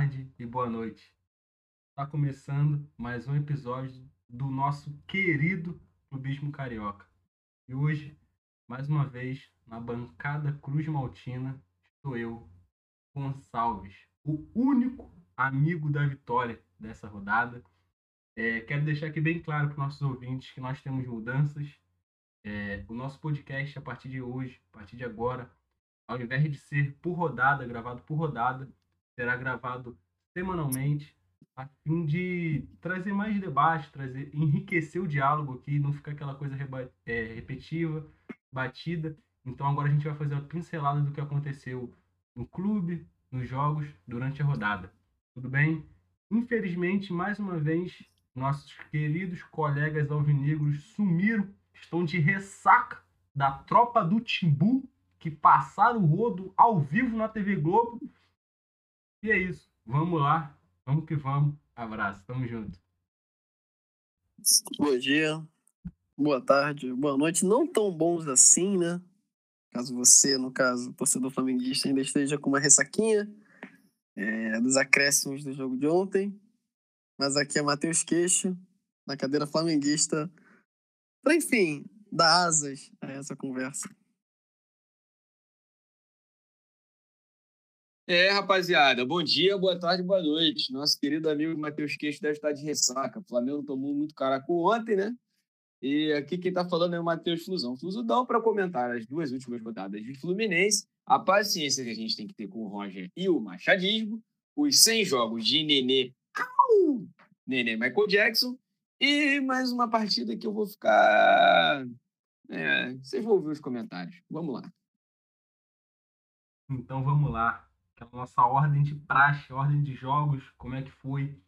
tarde e boa noite. Está começando mais um episódio do nosso querido Clubismo Carioca. E hoje, mais uma vez, na bancada Cruz Maltina, estou eu, Gonçalves, o único amigo da vitória dessa rodada. É, quero deixar aqui bem claro para os nossos ouvintes que nós temos mudanças. É, o nosso podcast, a partir de hoje, a partir de agora, ao invés de ser por rodada, gravado por rodada, será gravado semanalmente, a fim de trazer mais debate, trazer, enriquecer o diálogo aqui, não ficar aquela coisa é, repetitiva, batida. Então agora a gente vai fazer uma pincelada do que aconteceu no clube, nos jogos, durante a rodada. Tudo bem? Infelizmente, mais uma vez, nossos queridos colegas alvinegros sumiram, estão de ressaca da tropa do Timbu, que passaram o rodo ao vivo na TV Globo e é isso. Vamos lá. Vamos que vamos. Abraço. Tamo junto. Bom dia, boa tarde, boa noite. Não tão bons assim, né? Caso você, no caso, torcedor flamenguista, ainda esteja com uma ressaquinha é, dos acréscimos do jogo de ontem. Mas aqui é Matheus Queixo, na cadeira flamenguista, para, enfim, dar asas a essa conversa. É, rapaziada, bom dia, boa tarde, boa noite. Nosso querido amigo Matheus Queixo deve estar de ressaca. O Flamengo tomou muito caracu ontem, né? E aqui quem tá falando é o Matheus Flusão. Flusudão para comentar as duas últimas rodadas de Fluminense, a paciência que a gente tem que ter com o Roger e o machadismo, os 100 jogos de Nenê, au, Nenê Michael Jackson, e mais uma partida que eu vou ficar... É, vocês vão ouvir os comentários. Vamos lá. Então vamos lá aquela nossa ordem de praxe, ordem de jogos, como é que foi.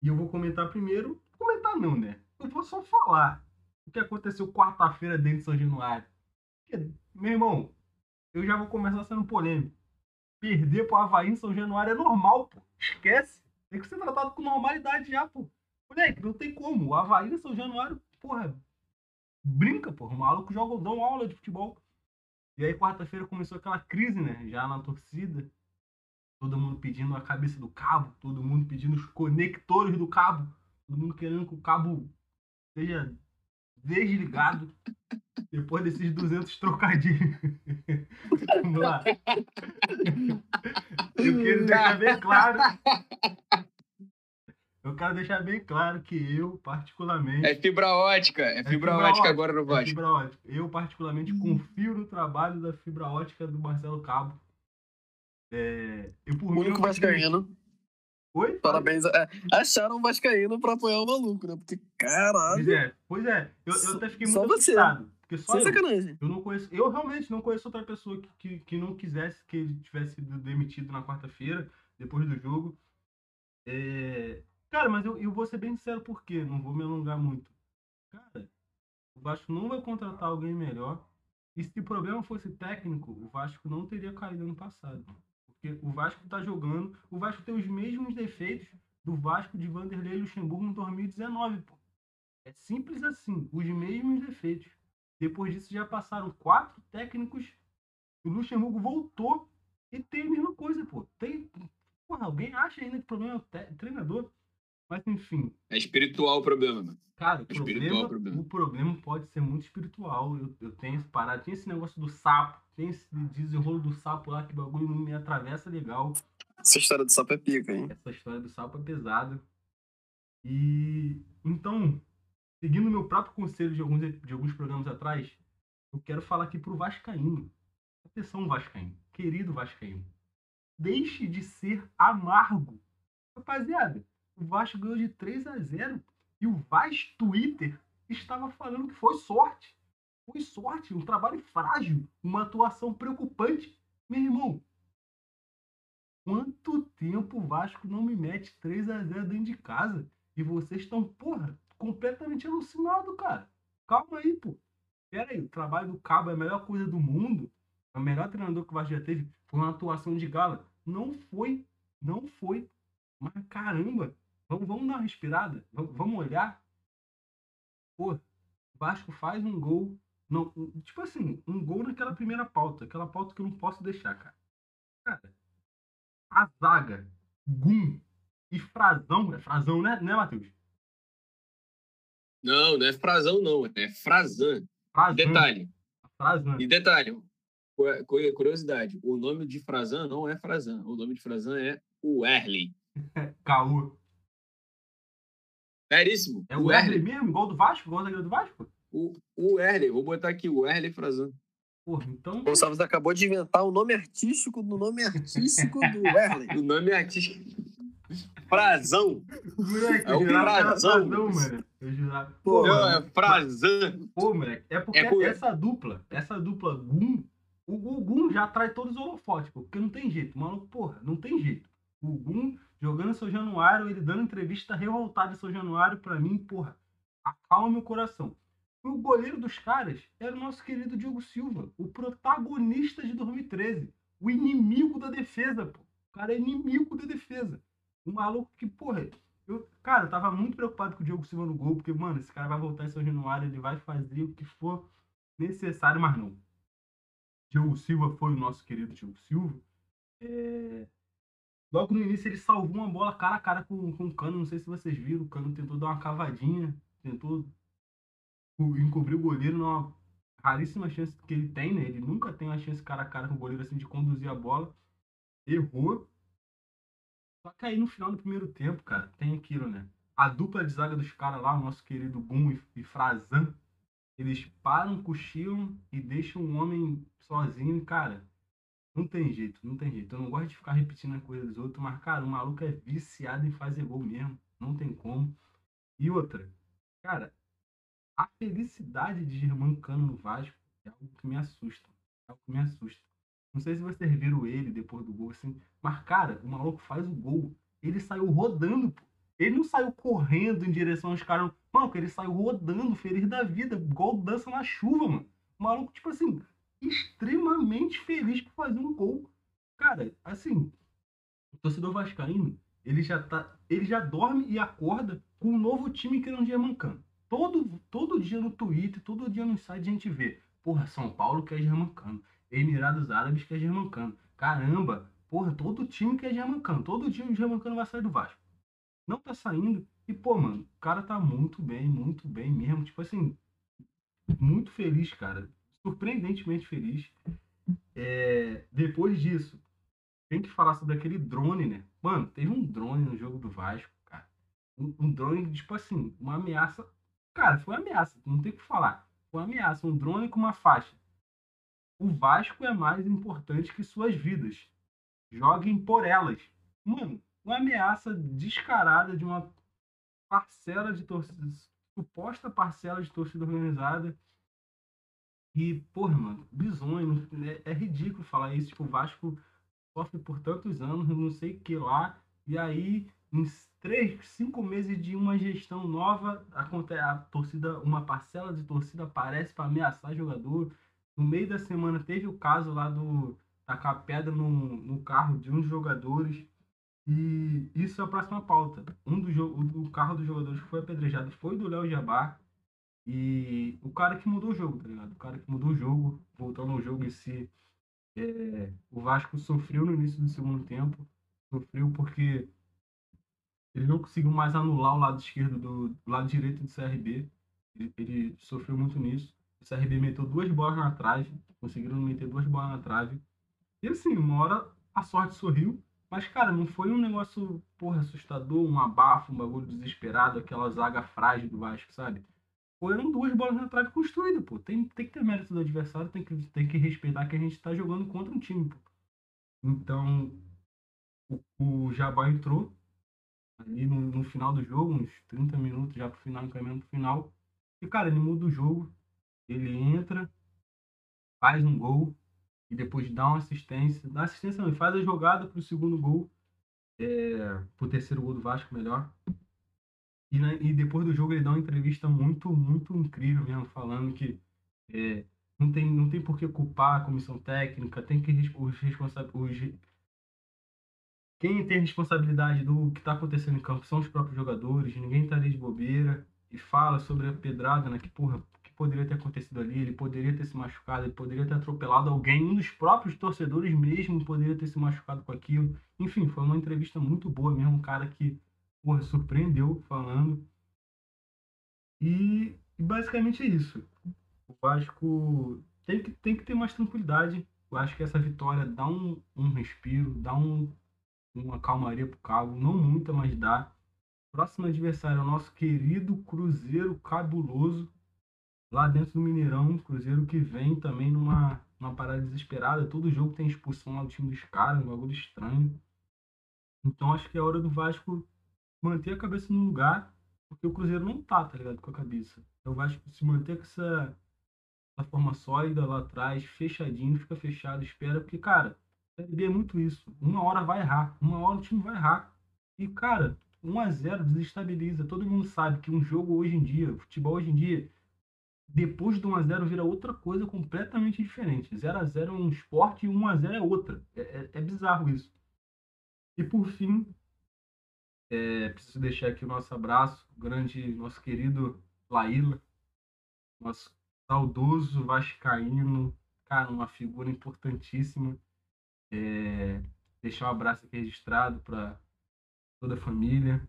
E eu vou comentar primeiro. Comentar não, né? Eu vou só falar o que aconteceu quarta-feira dentro de São Januário. Porque, meu irmão, eu já vou começar sendo polêmico. Perder pro Havaí em São Januário é normal, pô. Esquece. Tem que ser tratado com normalidade já, pô. Moleque, não tem como. O Havaí em São Januário, porra, brinca, pô. O maluco joga, uma aula de futebol. E aí, quarta-feira começou aquela crise, né? Já na torcida todo mundo pedindo a cabeça do cabo, todo mundo pedindo os conectores do cabo, todo mundo querendo que o cabo seja desligado depois desses 200 trocadilhos. Vamos lá. Eu quero deixar bem claro. Eu quero deixar bem claro que eu, particularmente. É fibra ótica. É, é fibra, fibra ótica, ótica, agora no Vasco. É fibra ótica. Eu, particularmente, confio no trabalho da fibra ótica do Marcelo Cabo é, eu, por o único Vascaíno. Oi? Parabéns. É, acharam o Vascaíno pra apoiar o maluco, né? Porque, caralho. Pois é, pois é. Eu, eu até fiquei muito assustado. Porque só Sem eu, sacanagem. Eu não conheço. Eu realmente não conheço outra pessoa que, que, que não quisesse que ele tivesse sido demitido na quarta-feira, depois do jogo. É, cara, mas eu, eu vou ser bem sincero por quê? Não vou me alongar muito. Cara, o Vasco não vai contratar alguém melhor. E se o problema fosse técnico, o Vasco não teria caído ano passado. Porque o Vasco está jogando. O Vasco tem os mesmos defeitos do Vasco de Vanderlei Luxemburgo em 2019. Pô. É simples assim, os mesmos defeitos. Depois disso já passaram quatro técnicos. O Luxemburgo voltou e tem a mesma coisa, pô. Tem, porra, alguém acha ainda que o problema é o treinador? Mas enfim. É espiritual o problema, mano. Cara, o, é problema, o problema, o problema pode ser muito espiritual. Eu, eu tenho esse parado. Tem esse negócio do sapo. Tem esse desenrolo do sapo lá que bagulho não me atravessa legal. Essa história do sapo é pica, hein? Essa história do sapo é pesada. E então, seguindo meu próprio conselho de alguns, de alguns programas atrás, eu quero falar aqui pro Vascaíno. Atenção, Vascaíno. Querido Vascaíno. Deixe de ser amargo. Rapaziada, o Vasco ganhou de 3 a 0 e o Vaz Twitter estava falando que foi sorte. Foi sorte, um trabalho frágil, uma atuação preocupante. Meu irmão, quanto tempo o Vasco não me mete 3 a 0 dentro de casa? E vocês estão, porra, completamente alucinados, cara. Calma aí, pô. Pera aí, o trabalho do Cabo é a melhor coisa do mundo. O melhor treinador que o Vasco já teve foi uma atuação de gala. Não foi, não foi. Mas caramba, Vamos, vamos dar uma respirada? Vamos, vamos olhar? Pô, o Vasco faz um gol. Não, tipo assim, um gol naquela primeira pauta. Aquela pauta que eu não posso deixar, cara. Cara, a zaga Gum e Frazão. É Frazão, né, né Matheus? Não, não é Frazão, não. É Frazan. Frazão. Detalhe. Frazão. E detalhe, cu- cu- curiosidade, o nome de Frazan não é Frazan. O nome de Frazan é Werley. Caô. Seríssimo. É o Werley mesmo? Gol do Vasco? Gol da do Vasco? O, o Werley, vou botar aqui, o Werley Frazan. Porra, então. Gonçalves acabou de inventar o nome artístico do nome artístico do Werley. O nome artístico. Frazão. Moleque, É o Frazão. Frazão, mano. Eu jurava. Pô, Não, é Frazan. Pô, moleque, é porque É por- essa dupla, essa dupla Gum, o, o Gum já atrai todos os holofotes, pô, porque não tem jeito, maluco, porra, não tem jeito. O Gum jogando São Januário, ele dando entrevista revoltada em São Januário, pra mim, porra, acalma meu coração. E o goleiro dos caras era o nosso querido Diogo Silva, o protagonista de 2013, o inimigo da defesa. O cara é inimigo da defesa. Um maluco que, porra, eu, cara, eu tava muito preocupado com o Diogo Silva no gol, porque, mano, esse cara vai voltar em São Januário, ele vai fazer o que for necessário, mas não. Diogo Silva foi o nosso querido Diogo Silva. É, Logo no início ele salvou uma bola cara a cara com, com o Cano, não sei se vocês viram, o Cano tentou dar uma cavadinha, tentou co- encobrir o goleiro numa raríssima chance que ele tem, né? Ele nunca tem uma chance cara a cara com o goleiro assim de conduzir a bola. Errou. Só que aí no final do primeiro tempo, cara, tem aquilo, né? A dupla de zaga dos caras lá, o nosso querido Gum e, e Frazan, eles param, cochilam e deixam o homem sozinho, cara. Não tem jeito, não tem jeito. Eu não gosto de ficar repetindo a coisa dos outros, mas, cara, o maluco é viciado em fazer gol mesmo. Não tem como. E outra, cara, a felicidade de Germancano no Vasco é algo que me assusta. É algo que me assusta. Não sei se vocês viram ele depois do gol, assim. Mas, cara, o maluco faz o gol. Ele saiu rodando, pô. Ele não saiu correndo em direção aos caras. Mano, ele saiu rodando, feliz da vida, igual dança na chuva, mano. O maluco, tipo assim, extremamente feliz por fazer um gol. Cara, assim, o torcedor vascaíno, ele já tá, ele já dorme e acorda com um novo time que não é mancando. Todo, todo dia no Twitter, todo dia no site a gente vê, porra, São Paulo quer Germancano, Emirados Árabes quer Germancano. Caramba, porra, todo time quer Germancano. Todo dia o Germancano vai sair do Vasco. Não tá saindo. E, pô, mano, o cara tá muito bem, muito bem mesmo. Tipo assim, muito feliz, cara. Surpreendentemente feliz. É, depois disso, tem que falar sobre aquele drone, né? Mano, teve um drone no jogo do Vasco, cara. Um, um drone, tipo assim, uma ameaça. Cara, foi uma ameaça, não tem o que falar. Foi uma ameaça, um drone com uma faixa. O Vasco é mais importante que suas vidas. Joguem por elas. Mano, uma ameaça descarada de uma parcela de torcida, suposta parcela de torcida organizada. E, porra, mano, bizonho, é, é ridículo falar isso. Tipo, o Vasco sofre por tantos anos, não sei o que lá, e aí, em três, cinco meses de uma gestão nova, acontece a torcida, uma parcela de torcida aparece para ameaçar jogador. No meio da semana teve o caso lá do tacar pedra no, no carro de um dos jogadores. E isso é a próxima pauta. Um do, jo- o, o carro dos jogadores que foi apedrejado foi do Léo Jabá. E o cara que mudou o jogo, tá ligado? O cara que mudou o jogo, voltando ao jogo em si. É, o Vasco sofreu no início do segundo tempo. Sofreu porque ele não conseguiu mais anular o lado esquerdo do, do lado direito do CRB. Ele, ele sofreu muito nisso. O CRB meteu duas bolas na trave. Conseguiram meter duas bolas na trave. E assim, uma hora a sorte sorriu. Mas, cara, não foi um negócio, porra, assustador, um abafo, um bagulho desesperado, aquela zaga frágil do Vasco, sabe? Foram duas bolas na trave construídas, pô. Tem, tem que ter mérito do adversário, tem que, tem que respeitar que a gente tá jogando contra um time, pô. Então, o, o Jabá entrou ali no, no final do jogo, uns 30 minutos já pro final, encaminhando pro final. E, cara, ele muda o jogo, ele entra, faz um gol, e depois dá uma assistência. Dá assistência não, ele faz a jogada pro segundo gol, é, pro terceiro gol do Vasco, melhor. E, né, e depois do jogo ele dá uma entrevista muito, muito incrível mesmo, falando que é, não, tem, não tem por que culpar a comissão técnica, tem que os responsáveis. Quem tem responsabilidade do que está acontecendo em campo são os próprios jogadores, ninguém tá ali de bobeira. E fala sobre a pedrada, né? Que porra, que poderia ter acontecido ali, ele poderia ter se machucado, ele poderia ter atropelado alguém, um dos próprios torcedores mesmo poderia ter se machucado com aquilo. Enfim, foi uma entrevista muito boa mesmo, um cara que porra, surpreendeu falando. E, e basicamente é isso. O Vasco tem que, tem que ter mais tranquilidade. Eu acho que essa vitória dá um, um respiro, dá um, uma calmaria pro Cabo, não muita, mas dá. Próximo adversário é o nosso querido Cruzeiro Cabuloso, lá dentro do Mineirão. Cruzeiro que vem também numa, numa parada desesperada. Todo jogo tem expulsão lá do time dos caras, um bagulho estranho. Então acho que é hora do Vasco manter a cabeça no lugar, porque o Cruzeiro não tá, tá ligado, com a cabeça. Então o Vasco se manter com essa, essa forma sólida lá atrás, fechadinho, fica fechado, espera, porque, cara, é muito isso. Uma hora vai errar, uma hora o time vai errar. E, cara, 1 a 0 desestabiliza. Todo mundo sabe que um jogo hoje em dia, futebol hoje em dia, depois do 1 a 0 vira outra coisa completamente diferente. 0 a 0 é um esporte e 1 a 0 é outra. É, é, é bizarro isso. E por fim, é, preciso deixar aqui o nosso abraço, grande, nosso querido Laíla, nosso saudoso Vascaíno, cara, uma figura importantíssima. É, deixar um abraço aqui registrado para toda a família.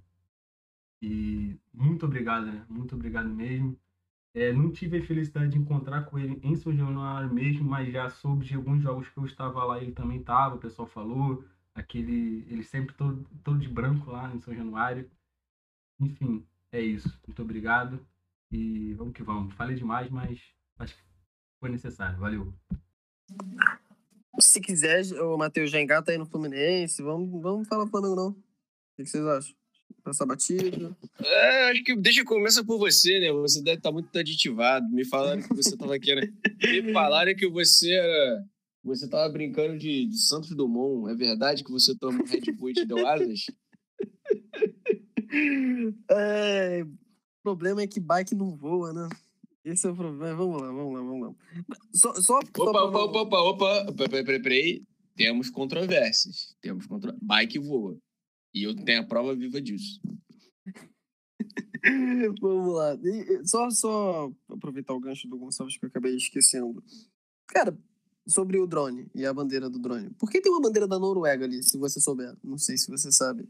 E muito obrigado, né? Muito obrigado mesmo. É, não tive a felicidade de encontrar com ele em São Januário mesmo, mas já soube de alguns jogos que eu estava lá, ele também estava, o pessoal falou. Aquele, ele sempre todo, todo de branco lá em São Januário. Enfim, é isso. Muito obrigado. E vamos que vamos. Falei demais, mas acho que foi necessário. Valeu. Se quiser, o Matheus já engata aí no Fluminense. Vamos, vamos falar Flamengo, não. O que vocês acham? Passar batida? É, acho que deixa começa por você, né? Você deve estar muito aditivado. Me falaram que você estava querendo. Me falaram que você era. Você estava brincando de, de Santos Dumont. É verdade que você tomou Red Bull e te deu asas? É, o problema é que bike não voa, né? Esse é o problema. Vamos lá, vamos lá, vamos lá. Só, só, opa, só opa, opa, opa, opa, peraí, peraí, peraí. Temos controvérsias. Temos contro... Bike voa. E eu tenho a prova viva disso. vamos lá. Só, só aproveitar o gancho do Gonçalves que eu acabei esquecendo. Cara, sobre o drone e a bandeira do drone. Por que tem uma bandeira da Noruega ali, se você souber? Não sei se você sabe.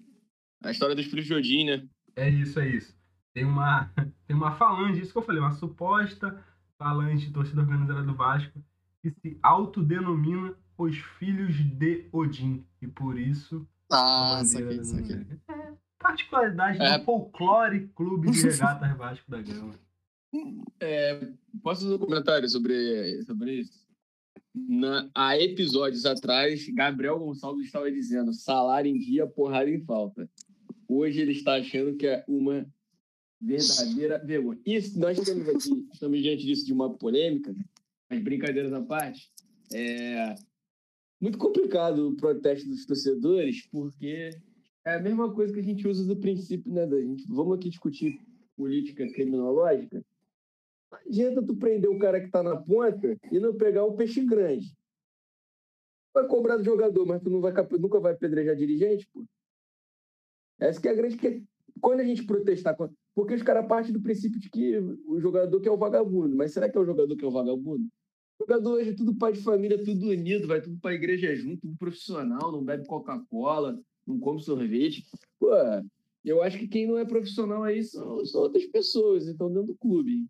A história dos filhos de Odin, né? É isso, é isso tem uma, tem uma falange, isso que eu falei, uma suposta falange de torcida organizada do Vasco que se autodenomina os filhos de Odin. E por isso. Ah, isso aqui, isso aqui. É particularidade é. do folclore clube de regatas Vasco da Gama. É, posso fazer um comentário sobre, sobre isso? Na, há episódios atrás, Gabriel Gonçalves estava dizendo salário em dia, porrada em falta. Hoje ele está achando que é uma verdadeira vergonha. Isso, nós estamos aqui, estamos diante disso de uma polêmica, mas brincadeiras à parte, é muito complicado o protesto dos torcedores, porque é a mesma coisa que a gente usa do princípio, né, da gente, vamos aqui discutir política criminológica, não adianta tu prender o cara que tá na ponta e não pegar o peixe grande. Vai cobrar do jogador, mas tu não vai, nunca vai apedrejar dirigente, pô. Essa que é a grande quando a gente protestar, porque os caras partem do princípio de que o jogador que é o vagabundo, mas será que é o jogador que é o vagabundo? O jogador hoje é tudo pai de família, tudo unido, vai tudo para a igreja junto, tudo profissional, não bebe Coca-Cola, não come sorvete. Pô, eu acho que quem não é profissional aí são, são outras pessoas, então dentro do clube.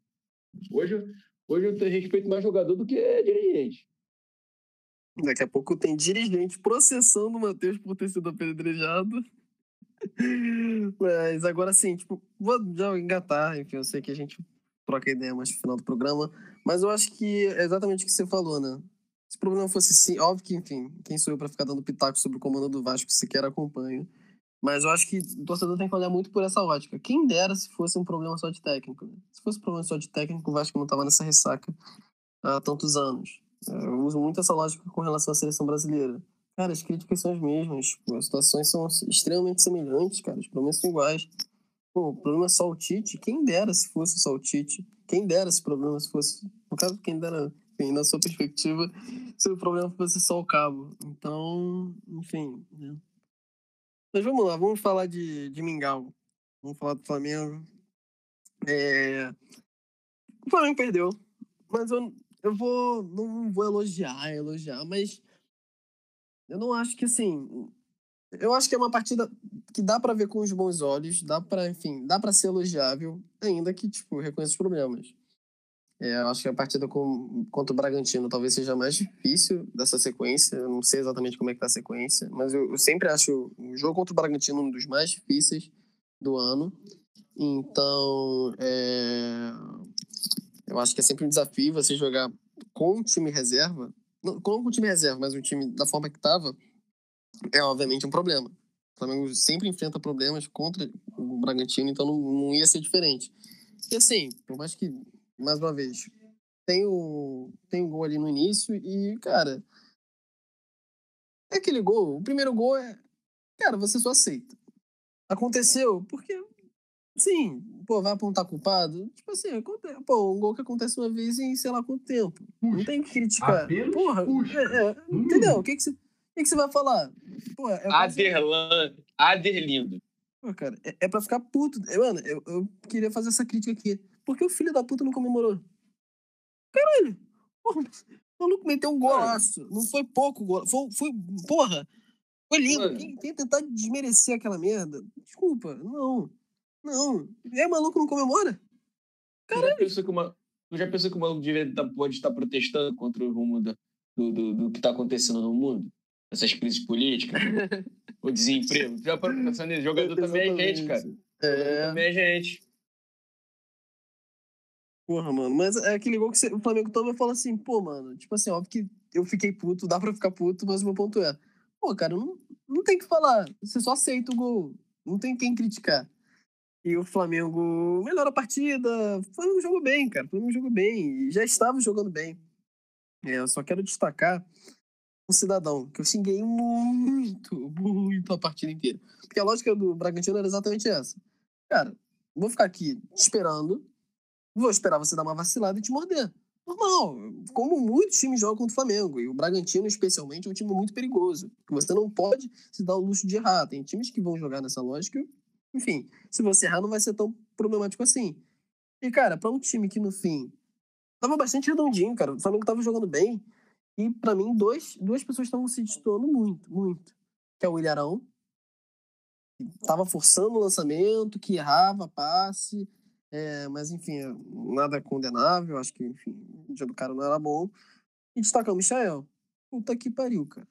Hoje, hoje eu tenho respeito mais jogador do que dirigente. Daqui a pouco tem dirigente processando o Matheus por ter sido apedrejado. Mas agora sim, tipo, vou já engatar, enfim, eu sei que a gente troca ideia mais no final do programa, mas eu acho que é exatamente o que você falou, né? Se o problema fosse sim, óbvio que, enfim, quem sou eu para ficar dando pitaco sobre o comando do Vasco, sequer acompanho. Mas eu acho que o torcedor tem que olhar muito por essa ótica. Quem dera se fosse um problema só de técnico. Né? Se fosse um problema só de técnico, o Vasco não tava nessa ressaca há tantos anos. Eu uso muito essa lógica com relação à seleção brasileira. Cara, as críticas são as mesmas. As situações são extremamente semelhantes, cara. Os problemas são iguais. Pô, o problema é só o Tite. Quem dera se fosse só o Tite. Quem dera se o problema se fosse. No caso, quem dera, enfim, na sua perspectiva, se o problema fosse só o cabo. Então, enfim. Né? Mas vamos lá, vamos falar de, de Mingau. Vamos falar do Flamengo. É... O Flamengo perdeu. Mas eu, eu vou. Não vou elogiar, elogiar, mas. Eu não acho que assim. Eu acho que é uma partida que dá para ver com os bons olhos, dá para, enfim, dá para ser elogiável, ainda que, tipo, reconheça os problemas. É, eu acho que a partida com, contra o Bragantino talvez seja a mais difícil dessa sequência. Eu não sei exatamente como é que tá a sequência, mas eu, eu sempre acho o jogo contra o Bragantino um dos mais difíceis do ano. Então, é, eu acho que é sempre um desafio você jogar com o time reserva, não com o time reserva, mas o time da forma que estava, é obviamente um problema. O Flamengo sempre enfrenta problemas contra o Bragantino, então não, não ia ser diferente. E assim, por mais que, mais uma vez, tem o, tem o gol ali no início e, cara, é aquele gol. O primeiro gol é, cara, você só aceita. Aconteceu porque, sim, pô, vai apontar culpado? Tipo assim, acontece, pô, um gol que acontece uma vez em sei lá quanto tempo. Puxa, não tem que criticar. Porra. É, é, hum. entendeu? O que que você que, que você vai falar? Pô, é Aderlan, Aderlindo. Pô, cara, é, é pra ficar puto. Mano, eu, eu queria fazer essa crítica aqui. Por que o filho da puta não comemorou? Caralho! Porra, o maluco meteu um golaço. Não foi pouco gol. Foi, foi porra. Foi lindo. Quem, quem, tentar desmerecer aquela merda, desculpa. Não. Não. É maluco não comemora? Caralho. Já pensou que uma, já pensou que o maluco devia, tá, pode estar protestando contra o rumo da, do, do, do, que está acontecendo no mundo? essas crises políticas, o desemprego. Já para pensar nisso, jogador também é gente, cara. É. também é gente. Porra, mano, mas é aquele gol que o Flamengo toma e fala assim, pô, mano, tipo assim, óbvio que eu fiquei puto, dá pra ficar puto, mas o meu ponto é, pô, cara, não, não tem que falar, você só aceita o gol, não tem quem criticar. E o Flamengo melhora a partida, foi um jogo bem, cara, foi um jogo bem, já estava jogando bem. É, eu só quero destacar um cidadão, que eu xinguei muito, muito a partida inteira. Porque a lógica do Bragantino era exatamente essa. Cara, vou ficar aqui esperando, vou esperar você dar uma vacilada e te morder. Normal, como muitos times jogam contra o Flamengo, e o Bragantino especialmente é um time muito perigoso, você não pode se dar o luxo de errar. Tem times que vão jogar nessa lógica, enfim, se você errar não vai ser tão problemático assim. E, cara, para um time que no fim tava bastante redondinho, cara, o Flamengo tava jogando bem, e para mim, dois, duas pessoas estavam se destoando muito, muito. Que é o Ilharão, que estava forçando o lançamento, que errava passe, é, mas enfim, nada condenável, acho que enfim, o dia do cara não era bom. E destacar o Michael. Puta que pariu, cara.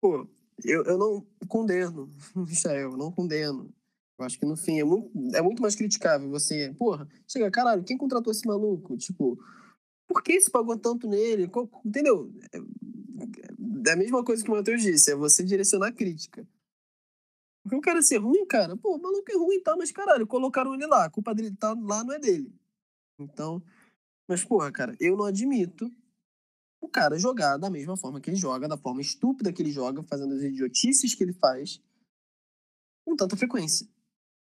Pô, eu, eu não condeno o Michael, não condeno. Eu acho que no fim é muito, é muito mais criticável você, porra, chega, caralho, quem contratou esse maluco? Tipo, por que se pagou tanto nele? Entendeu? É a mesma coisa que o Matheus disse, é você direcionar a crítica. Porque o cara ser ruim, cara, pô, o maluco é ruim, tá, mas caralho, colocaram ele lá, a culpa dele tá lá não é dele. Então, mas porra, cara, eu não admito o cara jogar da mesma forma que ele joga, da forma estúpida que ele joga, fazendo as idiotices que ele faz, com tanta frequência.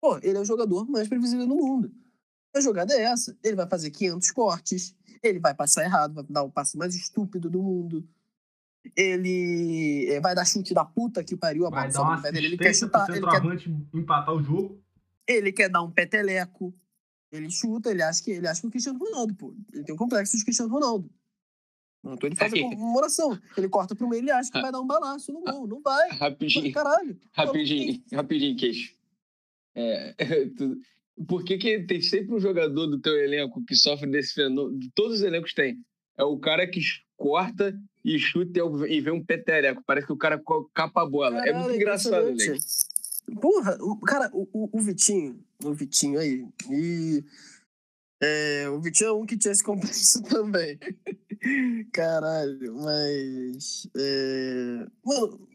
Pô, ele é o jogador mais previsível do mundo. A jogada é essa. Ele vai fazer 500 cortes, ele vai passar errado, vai dar o passe mais estúpido do mundo. Ele eh, vai dar chute da puta que pariu a bola sobe no pé dele. Ele quer chutar. Ele quer empatar o jogo. Ele quer dar um peteleco. Ele chuta, ele acha que ele acha que o Cristiano Ronaldo, pô. Ele tem um complexo de Cristiano Ronaldo. Então ele faz a comemoração. Ele corta pro meio, ele acha que vai dar um balaço no gol. Não vai. Rapidinho. Caralho. Rapidinho, rapidinho, queixo. É, tu, por que, que tem sempre um jogador do teu elenco que sofre desse fenômeno? Todos os elencos têm. É o cara que corta e chuta e vê um petereco. Parece que o cara capa a bola. Caralho, é muito engraçado, né? Porra, cara, o, o, Vitinho, o Vitinho aí, e é, o Vitinho é um que tinha esse complexo também. Caralho, mas. É, mano,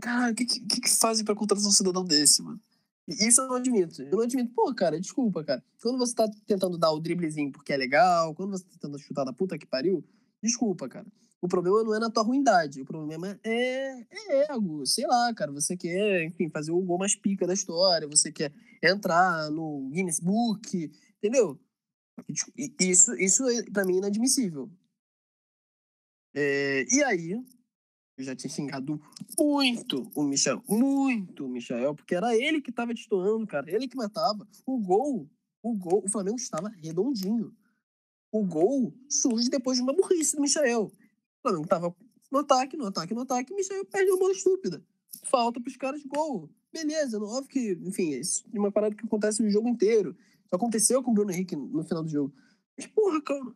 caralho, o que, que, que fazem pra contratar um cidadão desse, mano? Isso eu não admito. Eu não admito. Pô, cara, desculpa, cara. Quando você tá tentando dar o driblezinho porque é legal, quando você tá tentando chutar da puta que pariu, desculpa, cara. O problema não é na tua ruindade. O problema é, é ego. Sei lá, cara. Você quer, enfim, fazer o gol mais pica da história. Você quer entrar no Guinness Book. Entendeu? Isso, isso é, pra mim, inadmissível. É, e aí, eu já tinha xingado muito o Michel, muito o Michel, porque era ele que tava destoando, cara, ele que matava. O gol O gol, o Flamengo estava redondinho. O gol surge depois de uma burrice do Michael. O Flamengo estava no ataque, no ataque, no ataque, o Michael perde uma bola estúpida. Falta pros caras de gol. Beleza, não, óbvio que, enfim, é uma parada que acontece o jogo inteiro. Aconteceu com o Bruno Henrique no final do jogo. Mas, porra, cara,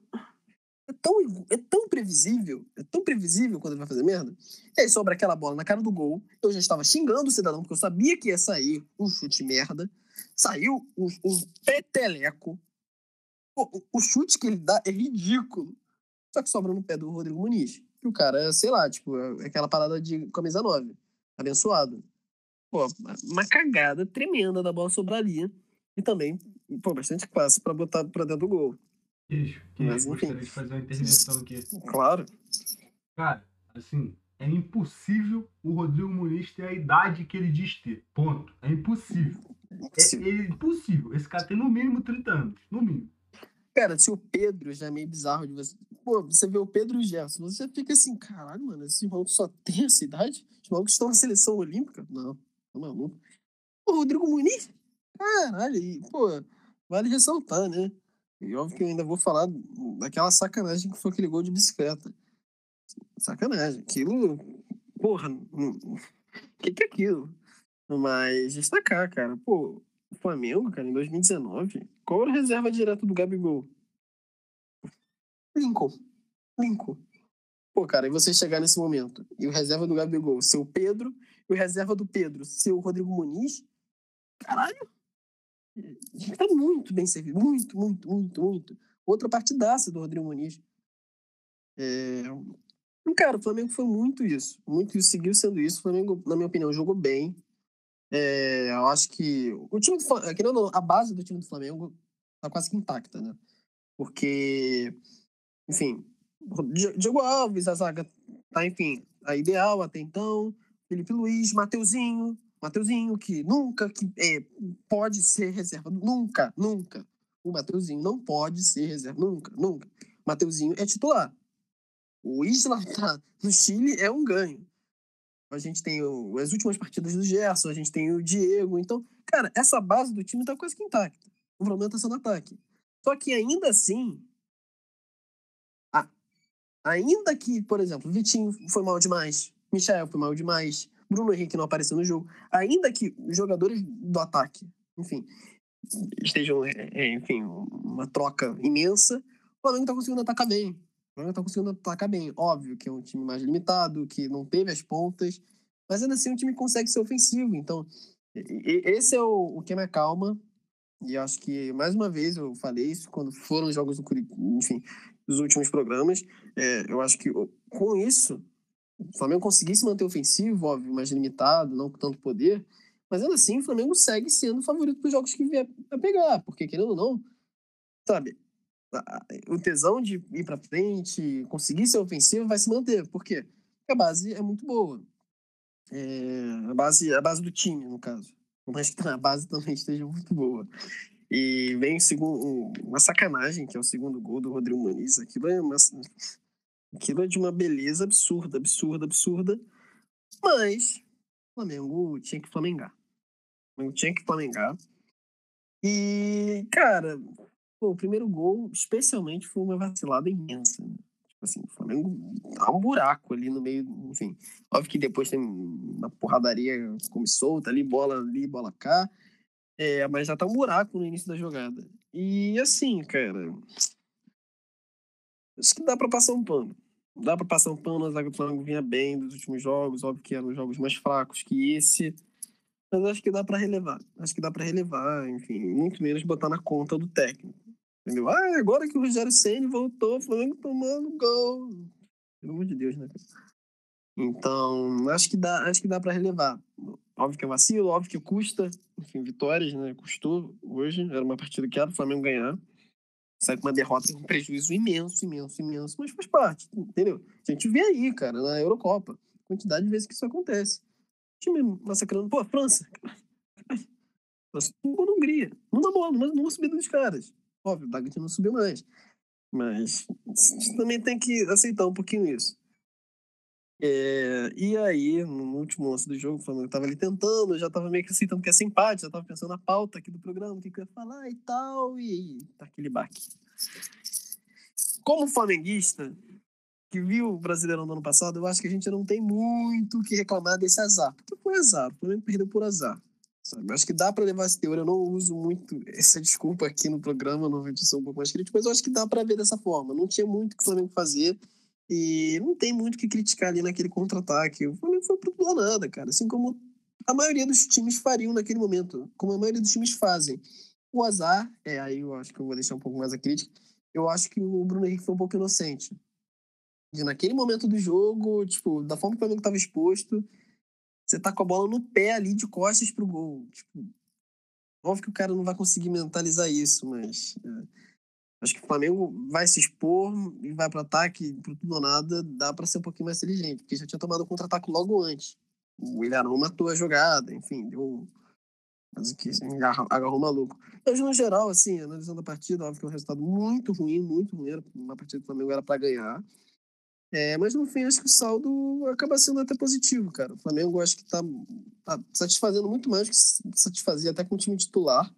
é tão, é tão previsível, é tão previsível quando ele vai fazer merda. E aí sobra aquela bola na cara do gol. Eu já estava xingando o cidadão, porque eu sabia que ia sair um chute merda. Saiu um, um peteleco. O, o chute que ele dá é ridículo. Só que sobra no pé do Rodrigo Muniz. Que o cara, sei lá, tipo, é aquela parada de camisa 9. Abençoado. Pô, uma cagada tremenda da bola sobrar ali. E também, pô, bastante classe para botar pra dentro do gol. Queijo, Mas, queijo. enfim. Gostaria de fazer uma intervenção aqui. Claro. Cara, assim, é impossível o Rodrigo Muniz ter a idade que ele diz ter. Ponto. É impossível. É, é impossível. Esse cara tem no mínimo 30 anos. No mínimo. Cara, se o Pedro já é meio bizarro de você. Pô, você vê o Pedro e o Gerson, você fica assim, caralho, mano, esses malucos só tem essa idade? Os malucos estão na seleção olímpica? Não, tá maluco. O Rodrigo Muniz? Caralho, e, pô, vale ressaltar, né? E óbvio que eu ainda vou falar daquela sacanagem que foi aquele gol de bicicleta. Sacanagem. Aquilo. Porra, o que, que é aquilo? Mas destacar, cara, pô, o Flamengo, cara, em 2019, qual era a reserva direta do Gabigol? Lincoln. Lincoln. Pô, cara, e você chegar nesse momento e o reserva do Gabigol ser o Pedro e o reserva do Pedro ser o Rodrigo Muniz, caralho. A gente tá muito bem servido. Muito, muito, muito, muito. Outra partidaça do Rodrigo Muniz. É... Cara, o Flamengo foi muito isso. Muito isso, seguiu sendo isso. O Flamengo, na minha opinião, jogou bem. É, eu acho que o time do Flamengo, a base do time do Flamengo tá quase que intacta, né? Porque, enfim, Di- Diego Alves, a zaga tá, enfim, a ideal até então. Felipe Luiz, Mateuzinho, Mateuzinho, que nunca que, é, pode ser reserva. Nunca, nunca. O Mateuzinho não pode ser reserva. Nunca, nunca. Mateuzinho é titular. O Isla tá no Chile é um ganho. A gente tem o- as últimas partidas do Gerson, a gente tem o Diego. Então, cara, essa base do time tá quase que intacta. O problema tá sendo ataque. Só que ainda assim, a- ainda que, por exemplo, Vitinho foi mal demais, Michael foi mal demais, Bruno Henrique não apareceu no jogo, ainda que jogadores do ataque, enfim, estejam, é, é, enfim, uma troca imensa, o Flamengo tá conseguindo atacar bem. O Flamengo tá conseguindo atacar bem. Óbvio que é um time mais limitado, que não teve as pontas, mas ainda assim o time consegue ser ofensivo. Então, esse é o, o que me acalma. E acho que, mais uma vez, eu falei isso quando foram os jogos do Curitiba, enfim, dos últimos programas. É, eu acho que com isso, o Flamengo conseguisse manter ofensivo, óbvio, mais limitado, não com tanto poder, mas ainda assim o Flamengo segue sendo favorito para os jogos que vier a pegar, porque querendo ou não, sabe, o tesão de ir para frente, conseguir ser ofensivo vai se manter. Por quê? Porque a base é muito boa. É, a, base, a base do time, no caso. Mais que a base também esteja muito boa. E vem segundo, uma sacanagem, que é o segundo gol do Rodrigo Muniz. Aquilo é, uma, aquilo é de uma beleza absurda, absurda, absurda. Mas o Flamengo tinha que flamengar. O Flamengo tinha que flamengar. E, cara, pô, o primeiro gol, especialmente, foi uma vacilada imensa. né? Tipo assim, o Flamengo dá um buraco ali no meio, enfim. Óbvio que depois tem uma porradaria como solta ali, bola ali, bola cá. É, mas já tá um buraco no início da jogada. E assim, cara. Acho que dá pra passar um pano. Dá pra passar um pano, a zaga do Flamengo vinha bem dos últimos jogos, óbvio que eram jogos mais fracos que esse. Mas acho que dá pra relevar. Acho que dá pra relevar, enfim, muito menos botar na conta do técnico. Entendeu? Ah, agora que o Rogério Ceni voltou, o Flamengo tomando gol. Pelo amor de Deus, né? Então, acho que dá, acho que dá para relevar. Óbvio que é vacilo, óbvio que custa, enfim, vitórias, né? Custou hoje, era uma partida que era o Flamengo ganhar. Sai com uma derrota com um prejuízo imenso, imenso, imenso, mas faz parte, entendeu? A gente vê aí, cara, na Eurocopa, quantidade de vezes que isso acontece. O time massacrando, pô, a França. França na Hungria. Não dá bola, não, não subida dos caras. Óbvio, o Bragantino não subiu mais. Mas a gente também tem que aceitar um pouquinho isso. É, e aí, no último lance do jogo, o Flamengo tava ali tentando, já tava meio que aceitando que ser empate, já tava pensando na pauta aqui do programa, o que, que eu ia falar e tal, e tá aquele baque. Como flamenguista, que viu o Brasileirão do ano passado, eu acho que a gente não tem muito o que reclamar desse azar. Porque foi azar, o Flamengo perdeu por azar. Sabe? Eu acho que dá para levar esse teor. Eu não uso muito essa desculpa aqui no programa, normalmente sou um pouco mais crítico, mas eu acho que dá para ver dessa forma. Não tinha muito o que o Flamengo fazer e não tem muito o que criticar ali naquele contra-ataque. O Flamengo foi pro tudo nada, cara. Assim como a maioria dos times fariam naquele momento, como a maioria dos times fazem. O azar, é aí eu acho que eu vou deixar um pouco mais a crítica. Eu acho que o Bruno Henrique foi um pouco inocente. Naquele momento do jogo, tipo, da forma que o Flamengo estava exposto, você tá com a bola no pé ali de costas pro gol. Tipo, óbvio que o cara não vai conseguir mentalizar isso, mas é, acho que o Flamengo vai se expor e vai para ataque, pro tudo ou nada, dá para ser um pouquinho mais inteligente, porque já tinha tomado o contra-ataque logo antes. O Ilharão matou a jogada, enfim, deu mas que agarrou, maluco. Mas no geral, assim, analisando a partida, óbvio que é um resultado muito ruim, muito ruim. Uma partida que o Flamengo era para ganhar. É, mas no fim, acho que o saldo acaba sendo até positivo, cara. O Flamengo acho que tá, tá satisfazendo muito mais do que satisfazia até com o time titular.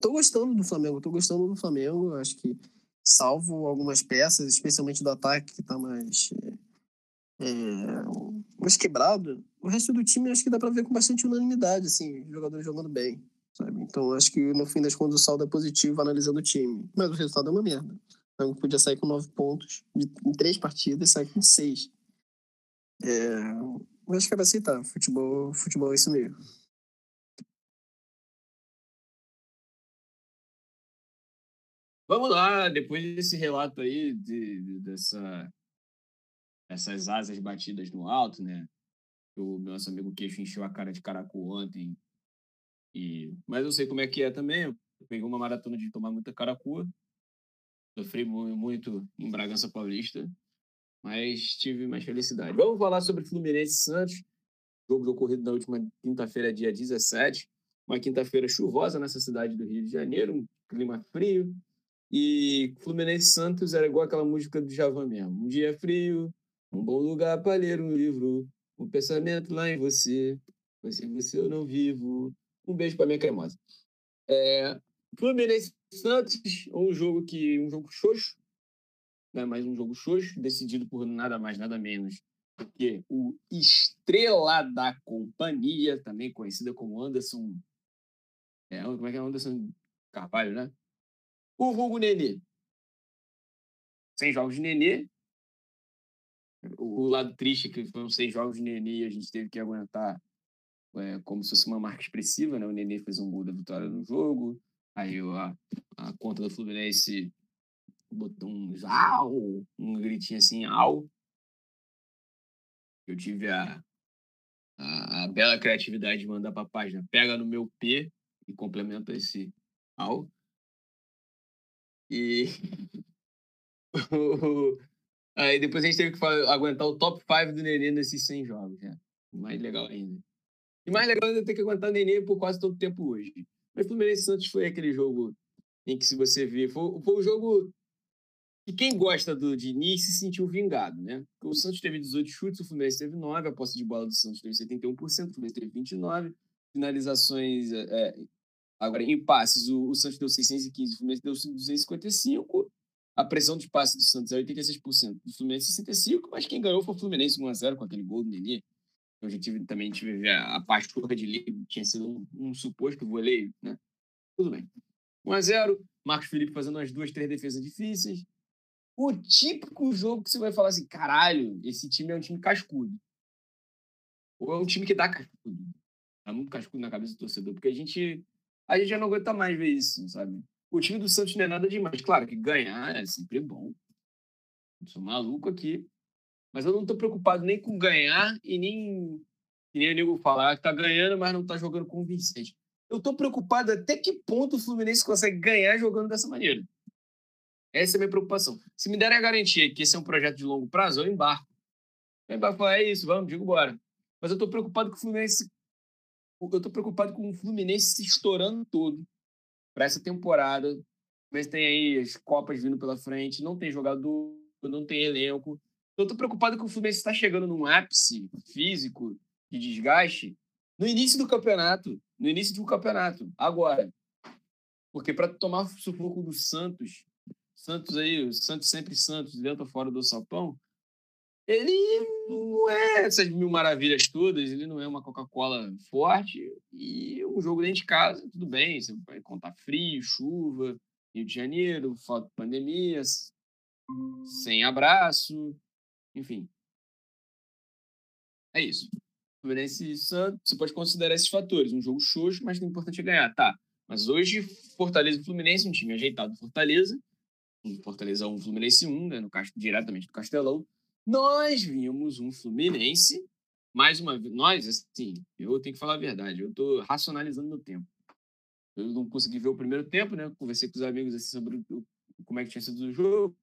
Tô gostando do Flamengo, tô gostando do Flamengo. Acho que, salvo algumas peças, especialmente do ataque, que tá mais, é, mais quebrado, o resto do time acho que dá pra ver com bastante unanimidade, assim, jogadores jogando bem, sabe? Então acho que no fim das contas o saldo é positivo analisando o time. Mas o resultado é uma merda. Então podia sair com nove pontos em três partidas sair com seis. É, mas acho que é pra aceitar. Futebol, futebol é isso mesmo. Vamos lá, depois desse relato aí, de, de, dessa, essas asas batidas no alto, né? O nosso amigo Queixo encheu a cara de caracu ontem. E... Mas eu sei como é que é também. Eu peguei uma maratona de tomar muita caracu. Sofri muito em Bragança Paulista, mas tive mais felicidade. Vamos falar sobre Fluminense e Santos. Jogo ocorrido na última quinta-feira, dia 17. Uma quinta-feira chuvosa nessa cidade do Rio de Janeiro, um clima frio. E Fluminense Santos era igual aquela música do Javan mesmo. Um dia frio, um bom lugar para ler um livro, um pensamento lá em você. Você, você eu não vivo. Um beijo para minha cremosa. É, Fluminense Santos, um jogo que um jogo xoxo, né? mais um jogo xoxo, decidido por nada mais, nada menos do que o estrela da companhia, também conhecida como Anderson. É, como é que é Anderson Carvalho, né? O vulgo Nenê. Sem jogos de Nenê. O lado triste é que foram seis jogos de Nenê e a gente teve que aguentar é, como se fosse uma marca expressiva, né? O Nenê fez um gol da vitória no jogo. Aí a, a conta do Fluminense botou um jau, um gritinho assim, au. Eu tive a, a, a bela criatividade de mandar para a página, pega no meu P e complementa esse au. E aí depois a gente teve que aguentar o top 5 do Nenê nesses 100 jogos, né? Mais legal ainda. E mais legal ainda ter que aguentar o Nenê por quase todo o tempo hoje. Mas Fluminense Santos foi aquele jogo em que, se você ver, foi, foi o jogo que quem gosta do Diniz se sentiu vingado, né? Porque o Santos teve 18 chutes, o Fluminense teve 9, a posse de bola do Santos teve 71%, o Fluminense teve 29, finalizações, é, é, agora em passes, o, o, Santos deu 615, o Fluminense deu 255, a pressão de passe do Santos é 86%, do Fluminense 65%, mas quem ganhou foi o Fluminense 1x0 com aquele gol do Nenê. Eu já tive também tive a, a pastura de livro, tinha sido um, um suposto voleio, né? Tudo bem. 1 a 0 Marcos Felipe fazendo umas duas, três defesas difíceis. O típico jogo que você vai falar assim, caralho, esse time é um time cascudo. Ou é um time que dá cascudo. Dá muito cascudo na cabeça do torcedor, porque a gente, a gente já não aguenta mais ver isso, sabe? O time do Santos não é nada demais. Claro que ganhar é sempre bom. Eu sou maluco aqui. Mas eu não estou preocupado nem com ganhar e nem, e nem o nego falar que está ganhando, mas não está jogando convincente. Eu estou preocupado até que ponto o Fluminense consegue ganhar jogando dessa maneira. Essa é a minha preocupação. Se me derem a garantia que esse é um projeto de longo prazo, eu embarco. Eu embarco falar, é isso, vamos, digo bora. Mas eu estou preocupado com o Fluminense. Eu estou preocupado com o Fluminense se estourando todo para essa temporada. Mas tem aí as Copas vindo pela frente, não tem jogador, não tem elenco Eu tô preocupado que o Fluminense está chegando num ápice físico de desgaste no início do campeonato. No início um campeonato. Agora. Porque para tomar sufoco do Santos, Santos aí, o Santos sempre Santos, dentro ou fora do Salpão, ele não é essas mil maravilhas todas, ele não é uma Coca-Cola forte. E um jogo dentro de casa, tudo bem, você vai contar frio, chuva, Rio de Janeiro, de pandemia, sem abraço, enfim. É isso. Fluminense e Santos, você pode considerar esses fatores. Um jogo xoxo, mas o importante é ganhar, tá. Mas hoje, Fortaleza e Fluminense, um time ajeitado do Fortaleza, um Fortaleza 1, Fluminense 1, né, no, diretamente do Castelão, nós vimos um Fluminense, mais uma vez, nós, assim, eu tenho que falar a verdade, eu estou racionalizando meu tempo. Eu não consegui ver o primeiro tempo, né? Conversei com os amigos assim, sobre como é que tinha sido o jogo.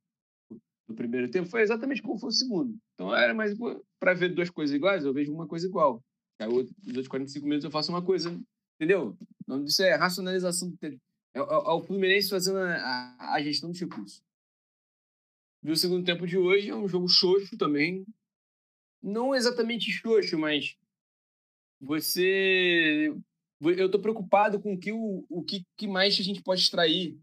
No primeiro tempo foi exatamente como foi o segundo. Então era mais para ver duas coisas iguais, eu vejo uma coisa igual. Aí, os outros 45 minutos eu faço uma coisa, entendeu? O nome disso é racionalização do tempo. É, é, é o Fluminense fazendo a, a, a gestão do recurso. Viu o segundo tempo de hoje, é um jogo xoxo também. Não exatamente xoxo, mas você. Eu tô preocupado com que, o, o que, que mais a gente pode extrair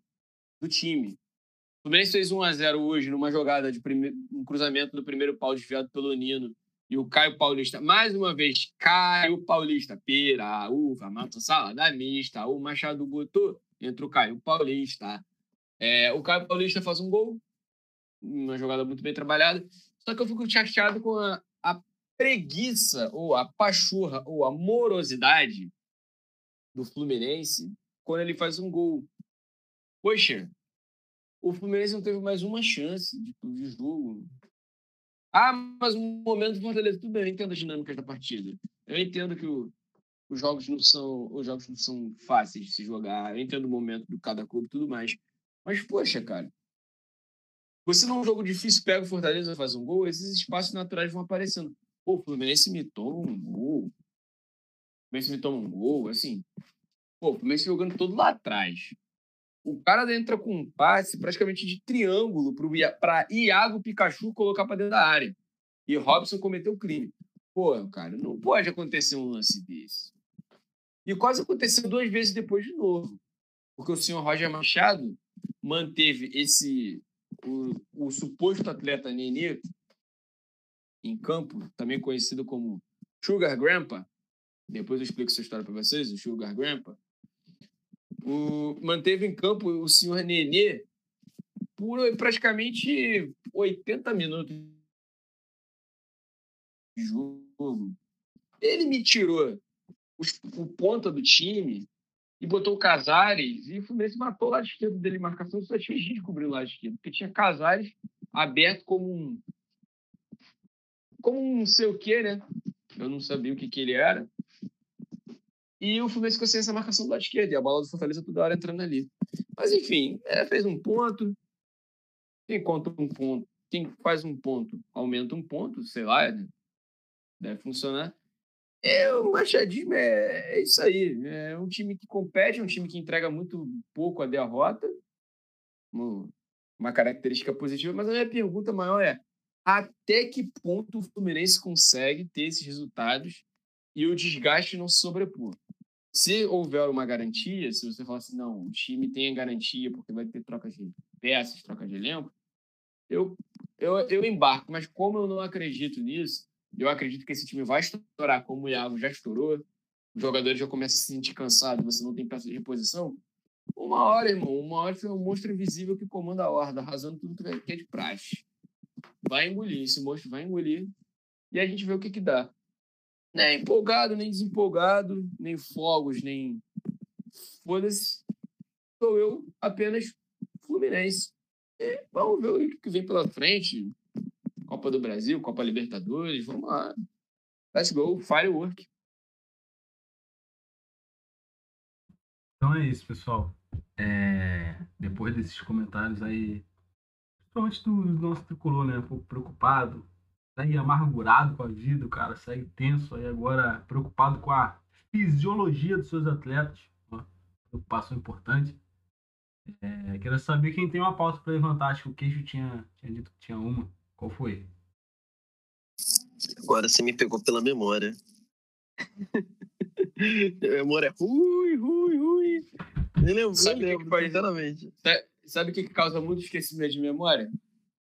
do time. O Fluminense fez 1x0 hoje numa jogada de primeiro, um cruzamento do primeiro pau desviado pelo Nino. E o Caio Paulista, mais uma vez, Caio Paulista, pera, uva, mata salada mista, o Machado botou, entra o Caio Paulista. É, o Caio Paulista faz um gol, uma jogada muito bem trabalhada. Só que eu fico chateado com a, a preguiça, ou a pachorra, ou a morosidade do Fluminense quando ele faz um gol. Poxa, o Fluminense não teve mais uma chance de, de jogo. Ah, mas um momento do Fortaleza, tudo bem, eu entendo as dinâmicas da partida. Eu entendo que o, os jogos não são os jogos não são fáceis de se jogar. Eu entendo o momento de cada clube e tudo mais. Mas, poxa, cara, você num jogo difícil pega o Fortaleza faz um gol, esses espaços naturais vão aparecendo. Pô, o Fluminense me toma um gol. O Fluminense me toma um gol, assim. Pô, o Fluminense jogando todo lá atrás. O cara entra com um passe praticamente de triângulo para Iago Pikachu colocar para dentro da área. E Robson cometeu crime. Pô, cara, não pode acontecer um lance desse. E quase aconteceu duas vezes depois de novo. Porque o senhor Roger Machado manteve esse o, o suposto atleta Nenê em campo, também conhecido como Sugar Grandpa, depois eu explico essa história para vocês, o Sugar Grandpa, o, manteve em campo o senhor Nenê por praticamente 80 minutos de jogo. Ele me tirou o, o ponta do time e botou o Casares, e o Fluminense matou o lado esquerdo dele marcação, só tinha gente cobrir o lado esquerdo, porque tinha Casares aberto como um. como um não sei o que, né? Eu não sabia o que, que ele era. E o Fluminense ficou sem essa marcação do lado esquerdo, e a bola do Fortaleza toda hora entrando ali. Mas enfim, é, fez um ponto. Quem conta um ponto, quem faz um ponto, aumenta um ponto, sei lá, né? deve funcionar. É, o Machadismo é, é isso aí. É um time que compete, é um time que entrega muito pouco a derrota. Uma característica positiva, mas a minha pergunta maior é até que ponto o Fluminense consegue ter esses resultados e o desgaste não se sobrepor? Se houver uma garantia, se você falar assim, não, o time tem a garantia porque vai ter troca de peças, troca de elenco, eu, eu, eu embarco. Mas como eu não acredito nisso, eu acredito que esse time vai estourar, como o Iago já estourou. Os jogadores já começam a se sentir cansados, você não tem peça de reposição. Uma hora, irmão, uma hora foi um monstro invisível que comanda a horda, arrasando tudo que é de praxe. Vai engolir, esse monstro vai engolir. E a gente vê o que que dá. Nem empolgado, nem desempolgado, nem fogos, nem. Foda-se. Sou eu apenas Fluminense. E vamos ver o que vem pela frente. Copa do Brasil, Copa Libertadores, vamos lá. Let's go, firework. Então é isso, pessoal. É... Depois desses comentários aí, principalmente do nosso tricolor, né? Um pouco preocupado, segue amargurado com a vida, cara segue tenso aí agora, preocupado com a fisiologia dos seus atletas. Uma preocupação importante. É, quero saber quem tem uma pauta para levantar. Acho que o Queixo tinha, tinha dito que tinha uma. Qual foi? Agora você me pegou pela memória. Minha memória é rui, rui, rui. Nem lembro, Sabe nem lembro, que sinceramente. Sabe o que causa muito esquecimento de memória?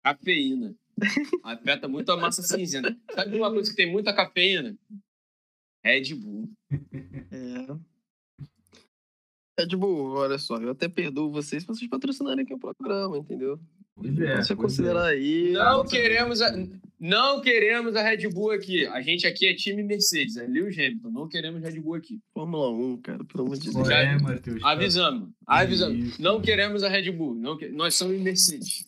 Cafeína. Afeta muito a massa cinzenta. Sabe uma coisa que tem muita cafeína? Red Bull. É. É tipo, olha só, eu até perdoo vocês se vocês patrocinarem aqui o programa, entendeu? Pois é. Você pois considerar aí. Não queremos a, não queremos a Red Bull aqui. A gente aqui é time Mercedes, é Lewis Hamilton. Não queremos Red Bull aqui. Fórmula 1, cara, pelo amor de é. Deus. É, Matheus? Avisamos, avisamos. Isso. Não queremos a Red Bull. Não que- Nós somos Mercedes.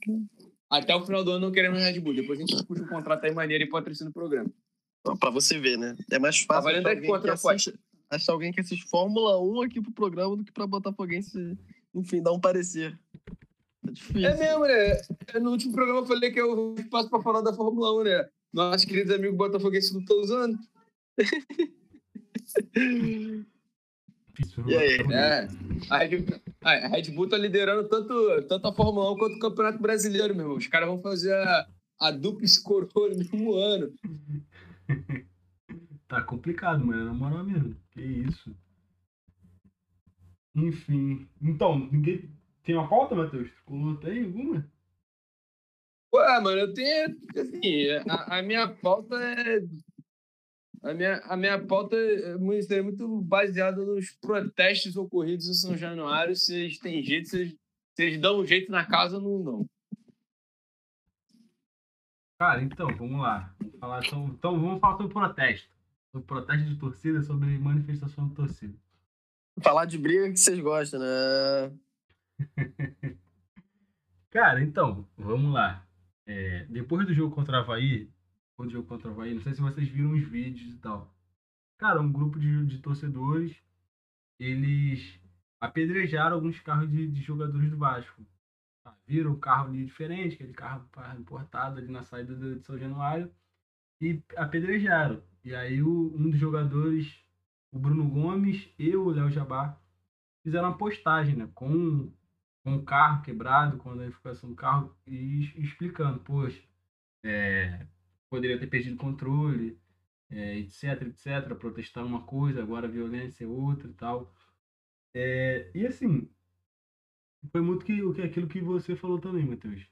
Até o final do ano não queremos a Red Bull. Depois a gente puxa um contrato aí maneiro e patrocina o programa. Pra você ver, né? É mais Tá fácil 10 alguém, conto que assiste, achar alguém que assiste Fórmula 1 aqui pro programa do que pra Botafoguense, enfim, dar um parecer. É difícil. É mesmo, né? É, No último programa eu falei que eu espaço pra falar da Fórmula 1, né? Nossos queridos amigos botafoguenses não estão usando. E aí? É. A Red, a Red Bull tá liderando tanto, tanto a Fórmula 1 quanto o Campeonato Brasileiro, meu irmão. Os caras vão fazer a, a dupla coroa no mesmo ano. Tá complicado, mano. Na moral mesmo. Que isso. Enfim. Então, ninguém. Tem uma pauta, Matheus? Tu Tem alguma? Ué, mano, eu tenho. Assim, a, a minha pauta é. A minha, a minha pauta é muito, é muito baseada nos protestos ocorridos em São Januário. Se eles têm jeito, se eles, se eles dão um jeito na casa, não dão. Cara, então, vamos lá. Vamos falar, então, então vamos falar sobre protesto. Sobre protesto de torcida, sobre manifestação de torcida. Falar de briga que vocês gostam, né? Cara, então, vamos lá. É, depois do jogo contra o Havaí, depois do jogo contra o Havaí, não sei se vocês viram os vídeos e tal. Cara, um grupo de, de torcedores, eles apedrejaram alguns carros de, de jogadores do Vasco. Tá, Viram um carro ali diferente, aquele carro importado ali na saída de São Januário, e apedrejaram. E aí o- um dos jogadores, o Bruno Gomes e o Léo Jabá, fizeram uma postagem, né? Com com o carro quebrado, com a danificação do carro, e explicando, poxa, é, poderia ter perdido controle, é, etc, etc, protestar uma coisa, agora violência é outra e tal. É, e assim, foi muito que, que aquilo que você falou também, Matheus.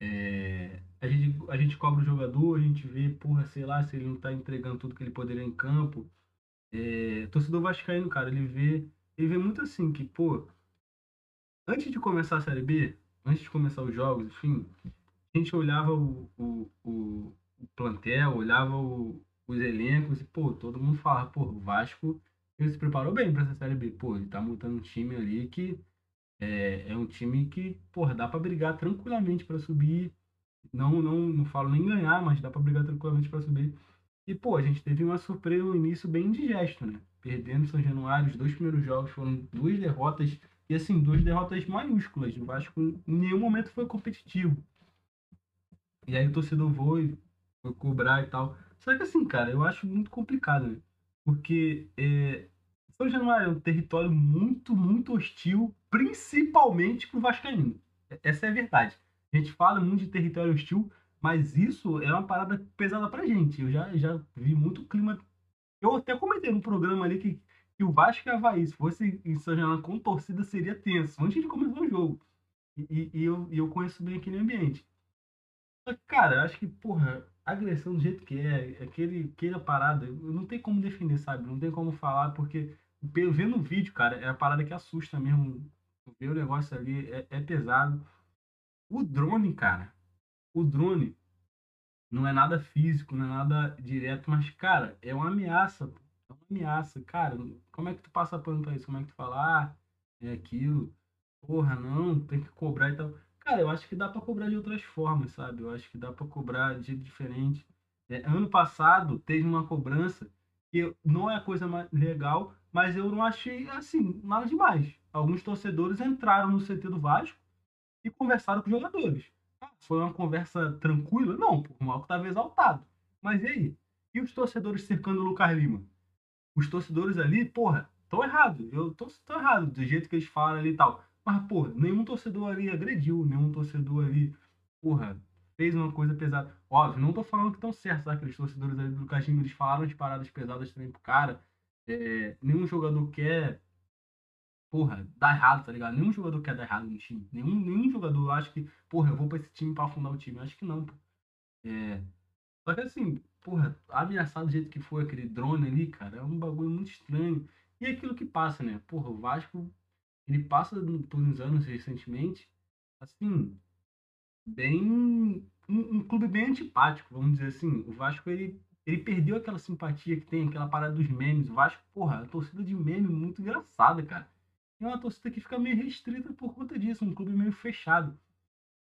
É, a, gente, a gente cobra o jogador, a gente vê, porra, sei lá, se ele não tá entregando tudo que ele poderia em campo. É, torcedor vascaíno, cara, ele vê, ele vê muito assim, que, pô, antes de começar a Série B, antes de começar os jogos, enfim, a gente olhava o, o, o, o plantel, olhava o- os elencos e, pô, todo mundo falava, pô, o Vasco ele se preparou bem para essa Série B. Pô, ele tá montando um time ali que é, é um time que, porra, dá para brigar tranquilamente para subir. Não, não, não falo nem ganhar, mas dá para brigar tranquilamente para subir. E, pô, a gente teve uma surpresa no início bem indigesto, né? Perdendo São Januário, os dois primeiros jogos foram duas derrotas e assim, duas derrotas maiúsculas. O Vasco em nenhum momento foi competitivo. E aí o torcedor foi, foi cobrar e tal. Só que assim, cara, eu acho muito complicado? Porque é, São Januário é um território muito, muito hostil, principalmente pro Vascaíno. Essa é a verdade. A gente fala muito de território hostil, mas isso é uma parada pesada pra gente. Eu já, já vi muito clima. Eu até comentei no programa ali que que o Vasco e o Havaí, se fosse em São Januário com torcida, seria tenso, antes de começar o jogo. E, e- eu, e eu conheço bem aquele ambiente. Só que, cara, eu acho que, porra, agressão do jeito que é, aquele, aquela parada, não tem como defender, sabe? Não tem como falar, porque vendo o vídeo, cara, é a parada que assusta mesmo. Ver o negócio ali é, é pesado. O drone, cara, o drone não é nada físico, não é nada direto, mas, cara, é uma ameaça. É uma ameaça. Cara, como é que tu passa pano pra isso? Como é que tu fala, ah, é aquilo? Porra, não, tem que cobrar e tal. Cara, eu acho que dá pra cobrar de outras formas, sabe? Eu acho que dá pra cobrar de jeito diferente. É, ano passado teve uma cobrança que não é a coisa mais legal, mas eu não achei, assim, nada demais. Alguns torcedores entraram no CT do Vasco e conversaram com os jogadores. Ah, Foi uma conversa tranquila? Não, pô, o Malco estava exaltado. Mas e aí? E os torcedores cercando o Lucas Lima? Os torcedores ali, porra, estão errados. Eu tô, tô errado do jeito que eles falam ali e tal. Mas, porra, nenhum torcedor ali agrediu, nenhum torcedor ali, porra, fez uma coisa pesada. Óbvio, não tô falando que estão certos? Aqueles torcedores ali do Lima, eles falaram de paradas pesadas também pro cara. É, nenhum jogador quer, porra, dar errado, tá ligado? Nenhum jogador quer dar errado no time. Nenhum, nenhum jogador acha que, porra, eu vou pra esse time pra afundar o time. Eu acho que não, pô. É, só que assim, porra, ameaçado do jeito que foi aquele drone ali, cara, é um bagulho muito estranho. E é aquilo que passa, né? Porra, o Vasco, ele passa por uns anos recentemente, assim, bem. Um, um, clube bem antipático, vamos dizer assim. O Vasco, ele, ele perdeu aquela simpatia que tem, aquela parada dos memes. O Vasco, porra, a torcida de meme muito engraçada, cara. É uma torcida que fica meio restrita por conta disso, um clube meio fechado.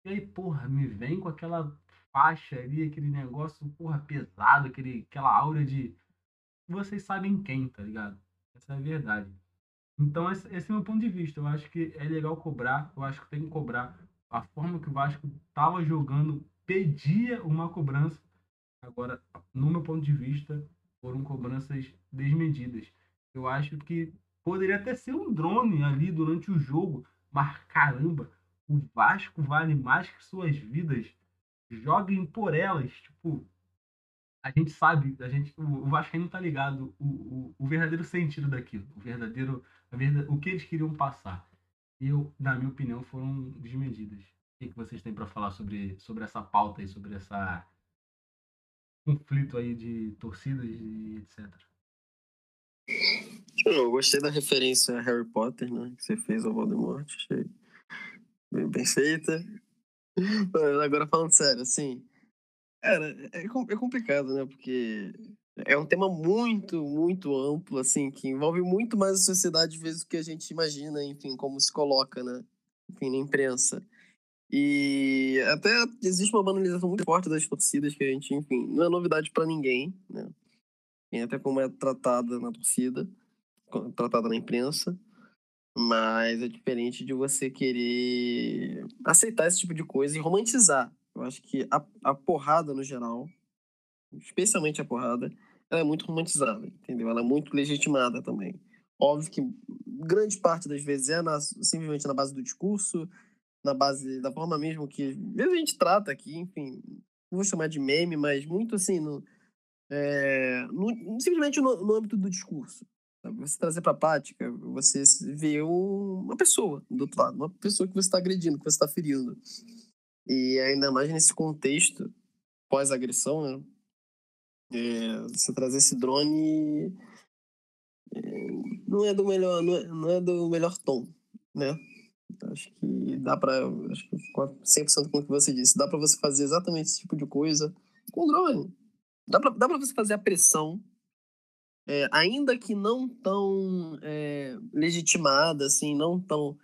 E aí, porra, me vem com aquela faixa ali, aquele negócio, porra, pesado, aquele, aquela aura de. Vocês sabem quem, tá ligado? Essa é a verdade. Então, esse, esse é o meu ponto de vista. Eu acho que é legal cobrar, eu acho que tem que cobrar. A forma que o Vasco tava jogando pedia uma cobrança. Agora, no meu ponto de vista, foram cobranças desmedidas. Eu acho que poderia até ser um drone ali durante o jogo, mas caramba, o Vasco vale mais que suas vidas joguem por elas. Tipo, a gente sabe, a gente, o, o Vascaíno tá ligado o, o, o, verdadeiro sentido daquilo, o verdadeiro, a verdade, o que eles queriam passar. E eu, na minha opinião, foram desmedidas. O que, que vocês têm para falar sobre, sobre essa pauta e sobre essa conflito aí de torcidas e etc. Eu gostei da referência a Harry Potter, né? Que você fez ao Voldemort. Achei bem, bem feita. Agora falando sério, assim. Cara, é, é complicado, né? Porque é um tema muito, muito amplo, assim, que envolve muito mais a sociedade, vezes, do que a gente imagina, enfim, como se coloca, né? Enfim, na imprensa. E até existe uma banalização muito forte das torcidas que a gente, enfim, não é novidade para ninguém, né? E até como é tratada na torcida, tratada na imprensa. Mas é diferente de você querer aceitar esse tipo de coisa e romantizar. Eu acho que a, a porrada, no geral, especialmente a porrada, ela é muito romantizada, entendeu? Ela é muito legitimada também. Óbvio que grande parte das vezes é na, simplesmente na base do discurso, na base da forma mesmo que a gente trata aqui, enfim, não vou chamar de meme, mas muito assim, no, é, no, simplesmente no, no âmbito do discurso você trazer para a prática, você vê uma pessoa do outro lado, uma pessoa que você está agredindo, que você está ferindo. E ainda mais nesse contexto pós-agressão, né? É, você trazer esse drone é, não é do melhor não é, não é do melhor tom, né? Acho que dá para acho que 100% com o que você disse, dá para você fazer exatamente esse tipo de coisa com drone. Dá para dá para você fazer a pressão é, ainda que não tão é, legitimada, assim, não tão,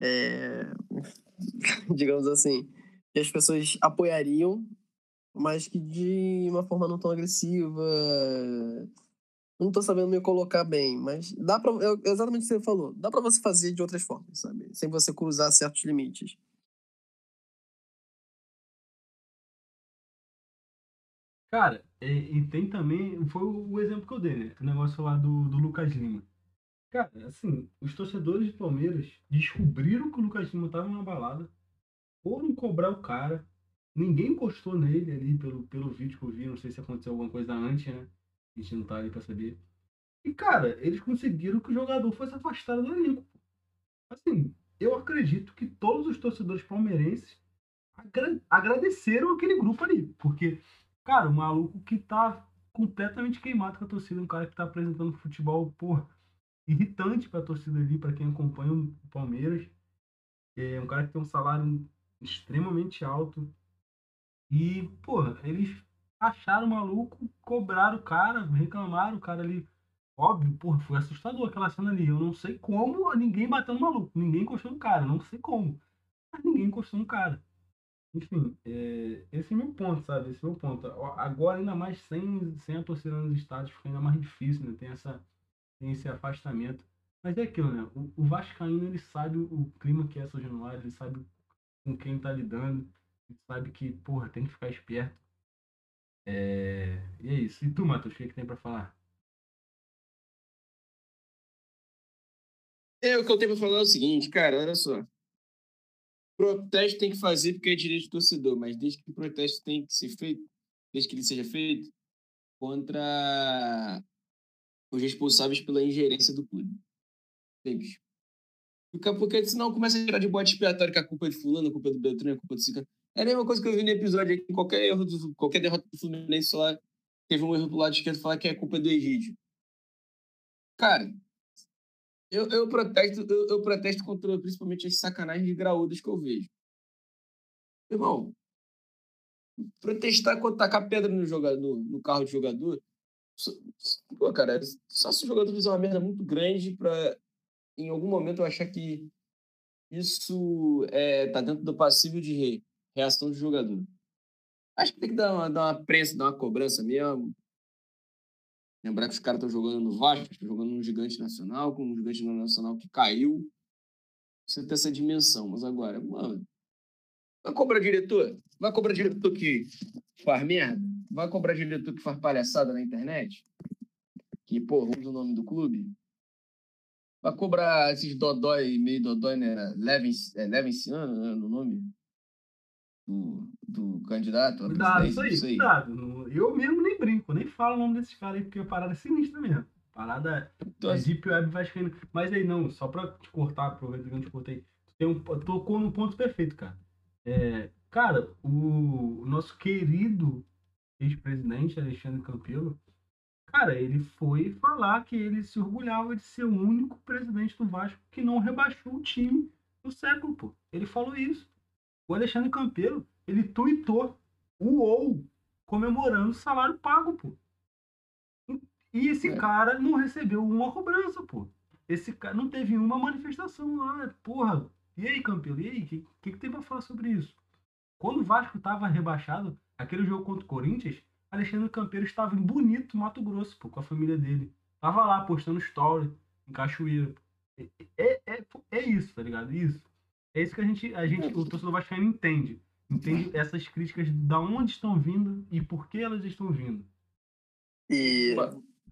é, digamos assim, que as pessoas apoiariam, mas que de uma forma não tão agressiva. Não tô sabendo me colocar bem, mas dá para exatamente o que você falou, dá para você fazer de outras formas, sabe? Sem você cruzar certos limites. Cara, e, e, tem também, foi o, exemplo que eu dei, né? O negócio lá do, do Lucas Lima. Cara, assim, os torcedores de Palmeiras descobriram que o Lucas Lima tava numa balada, foram cobrar o cara, ninguém encostou nele ali pelo, pelo vídeo que eu vi, não sei se aconteceu alguma coisa antes, né? A gente não tá ali pra saber. E, cara, eles conseguiram que o jogador fosse afastado do elenco. Assim, eu acredito que todos os torcedores palmeirenses agra agradeceram aquele grupo ali, porque Cara, o maluco que tá completamente queimado com a torcida, um cara que tá apresentando futebol, porra, irritante pra torcida ali, para quem acompanha o Palmeiras. É um cara que tem um salário extremamente alto. E, porra, eles acharam o maluco, cobraram o cara, reclamaram o cara ali. Óbvio, porra, foi assustador aquela cena ali. Eu não sei como ninguém bateu no maluco, ninguém encostou no cara, não sei como. Mas ninguém encostou no cara. Enfim, é, esse é meu ponto, sabe? Esse é meu ponto. Agora, ainda mais sem, sem a torcida nos estádios, fica ainda mais difícil, né? Tem, essa, tem esse afastamento. Mas é aquilo, né? O, o Vascaíno, ele sabe o clima que é São Januário, ele sabe com quem tá lidando, ele sabe que, porra, tem que ficar esperto. É... E é isso. E tu, Matheus, o que, é que tem pra falar? É, o que eu tenho pra falar é o seguinte, cara, olha só. Protesto tem que fazer porque é direito do torcedor, mas desde que o protesto tem que ser feito, desde que ele seja feito, contra os responsáveis pela ingerência do clube. Porque, porque senão começa a tirar de bote expiatório que a culpa é de fulano, a culpa é do Beltrano, a culpa é do Cicano. É a mesma coisa que eu vi no episódio aqui, qualquer erro, do, qualquer derrota do Fluminense lá, teve um erro do lado esquerdo falar que é culpa do Egídio. Cara, eu, eu protesto, eu, eu, protesto contra principalmente as sacanagens de graúdas que eu vejo. Irmão, protestar quando tacar pedra no, jogador, no carro de jogador. Pô, cara, só se o jogador fizer uma merda muito grande pra em algum momento eu achar que isso é, tá dentro do passível de reação do jogador. Acho que tem que dar uma, dar uma prensa, dar uma cobrança mesmo. Lembrar que os caras estão jogando no Vasco, estão jogando no gigante nacional, com um gigante nacional que caiu. Você tem essa dimensão. Mas agora, mano, vai cobrar diretor? Vai cobrar diretor que faz merda? Vai cobrar diretor que faz palhaçada na internet? Que, pô, usa o nome do clube? Vai cobrar esses dodói, meio dodói, né? Levin, é Levinciano, né, no nome? Do, do candidato? Cuidado, isso aí, cuidado. Eu mesmo nem brinco, nem falo o nome desses caras aí, porque a parada é sinistra mesmo. Parada então, é Deep Web Vascaíno. Mas aí não, só pra te cortar, aproveita que eu te cortei. Tem um, tocou no ponto perfeito, cara. É, cara, o, o nosso querido ex-presidente Alexandre Campelo, cara, ele foi falar que ele se orgulhava de ser o único presidente do Vasco que não rebaixou o time no século, pô. Ele falou isso. O Alexandre Campelo, ele tuitou o ou comemorando o salário pago, pô. E esse é. cara não recebeu uma cobrança, pô. Esse cara não teve uma manifestação lá. Porra, e aí, Campelo? E aí? O que, que, que, tem pra falar sobre isso? Quando o Vasco tava rebaixado, aquele jogo contra o Corinthians, Alexandre Campelo estava em Bonito, Mato Grosso, pô, com a família dele. Tava lá postando story em Cachoeira. É, é, é, é isso, tá ligado? Isso. É isso que a gente, a gente o torcedor vascaíno entende. Entende essas críticas da onde estão vindo e por que elas estão vindo. E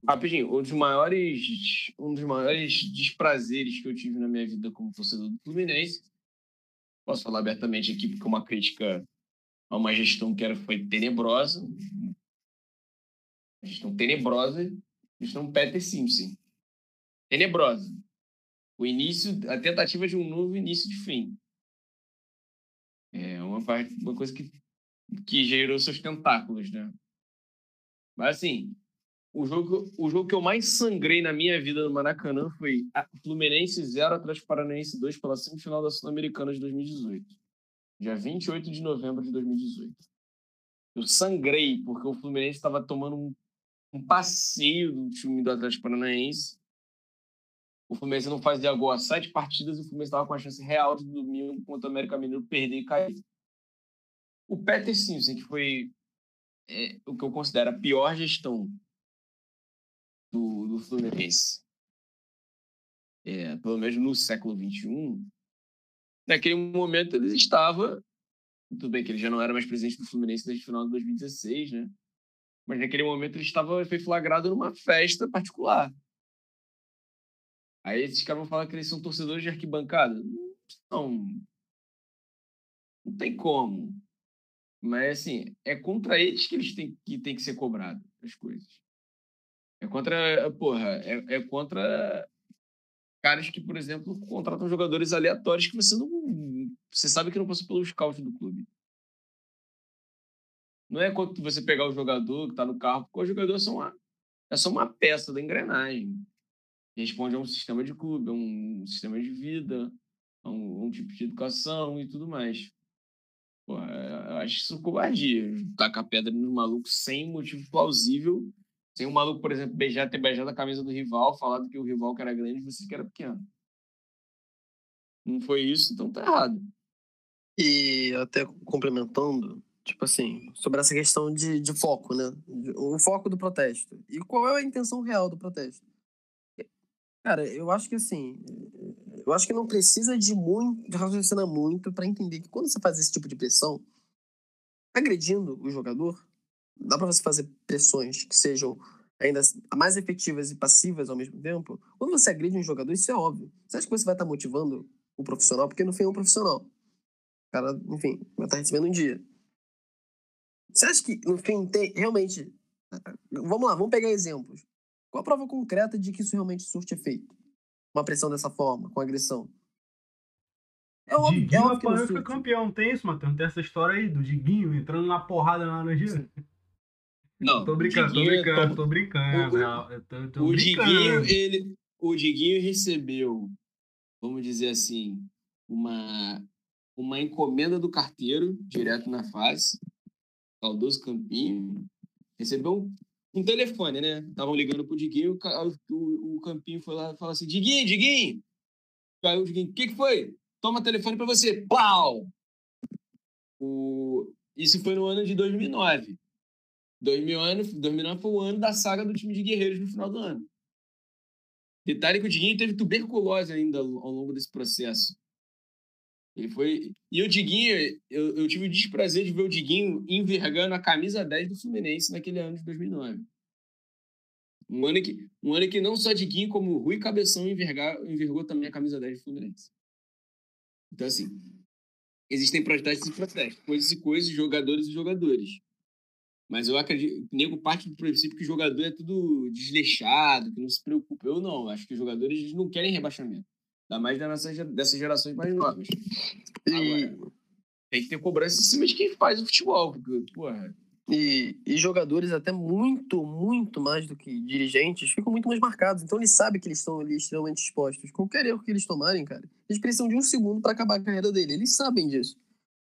rapidinho, um dos maiores um dos maiores desprazeres que eu tive na minha vida como torcedor do Fluminense. Posso falar abertamente aqui porque é uma crítica a uma gestão que era foi tenebrosa. Gestão tenebrosa, gestão Peter Simpson. Tenebrosa o início, a tentativa de um novo início de fim. É uma parte, uma coisa que, que gerou seus tentáculos, né? Mas assim, o jogo, o jogo que eu mais sangrei na minha vida no Maracanã foi Fluminense 0 atrás do Paranaense 2 pela semifinal da Sul-Americana de 2018. Dia 28 de novembro de 2018. Eu sangrei porque o Fluminense estava tomando um, um passeio do time do Atlético Paranaense o Fluminense não fazia gol há sete partidas e o Fluminense estava com a chance real de domingo contra o América Mineiro perder e cair. O Peter Simpson, que foi é, o que eu considero a pior gestão do, do Fluminense, é, pelo menos no século XXI, naquele momento ele estava. Tudo bem que ele já não era mais presidente do Fluminense desde o final de 2016, né? Mas naquele momento ele estava foi flagrado numa festa particular. Aí esses caras vão falar que eles são torcedores de arquibancada. Não. Não tem como. Mas, assim, é contra eles que eles têm que, tem que ser cobrado as coisas. É contra. Porra, é, é contra caras que, por exemplo, contratam jogadores aleatórios que você não. Você sabe que não passou pelo scout do clube. Não é quando você pegar o jogador que está no carro, porque o jogador é só uma, é só uma peça da engrenagem responde a um sistema de clube, a um sistema de vida, a um, um tipo de educação e tudo mais. Pô, é, acho isso covardia. Tacar pedra no maluco sem motivo plausível. Sem um maluco, por exemplo, beijar, ter beijado a camisa do rival, falado que o rival que era grande e você que era pequeno. Não foi isso, então tá errado. E até complementando, tipo assim, sobre essa questão de, de foco, né? O foco do protesto. E qual é a intenção real do protesto? Cara, eu acho que assim, eu acho que não precisa de muito, de raciocinar muito para entender que quando você faz esse tipo de pressão, agredindo o jogador, dá para você fazer pressões que sejam ainda mais efetivas e passivas ao mesmo tempo. Quando você agride um jogador, isso é óbvio. Você acha que você vai estar motivando o profissional? Porque no fim é um profissional. cara, enfim, vai estar recebendo um dia. Você acha que, no fim, tem realmente. Vamos lá, vamos pegar exemplos. Qual a prova concreta de que isso realmente surte efeito? Uma pressão dessa forma, com agressão. É óbvio, Diguinho é óbvio que não foi campeão, tem isso, Matheus? Tem essa história aí do Diguinho entrando na porrada na Laranjeira? Não, tô brincando, tô brincando, tô brincando. O, tô, tô o brincando. Diguinho, ele, o Diguinho recebeu, vamos dizer assim, uma, uma encomenda do carteiro, direto na face, saudoso Campinho. Recebeu um, um telefone, né? Estavam ligando pro Diguinho, o, o, o Campinho foi lá e falou assim: Diguinho, Diguinho! Caiu o Diguinho, o que, que foi? Toma telefone para você. Pau! O... Isso foi no ano de 2009. 2009, 2009 foi o ano da saga do time de guerreiros no final do ano. Detalhe que o Diguinho teve tuberculose ainda ao longo desse processo. Ele foi. E o Diguinho, eu, eu tive o desprazer de ver o Diguinho envergando a camisa 10 do Fluminense naquele ano de 2009. Um ano que, um ano que não só Diguinho, como Rui Cabeção envergar, envergou também a camisa 10 do Fluminense. Então, assim, existem protestos e protestos, coisas e coisas, jogadores e jogadores. Mas eu acredito, nego parte do princípio que jogador é tudo desleixado, que não se preocupa. Eu não, acho que os jogadores não querem rebaixamento. Ainda mais dessas, dessas gerações mais novas. Agora, tem que ter cobrança em cima de quem faz o futebol, porque, porra. E, e, jogadores até muito, muito mais do que dirigentes ficam muito mais marcados. Então eles sabem que eles estão ali extremamente expostos. Qualquer erro que eles tomarem, cara, eles precisam de um segundo para acabar a carreira dele. Eles sabem disso.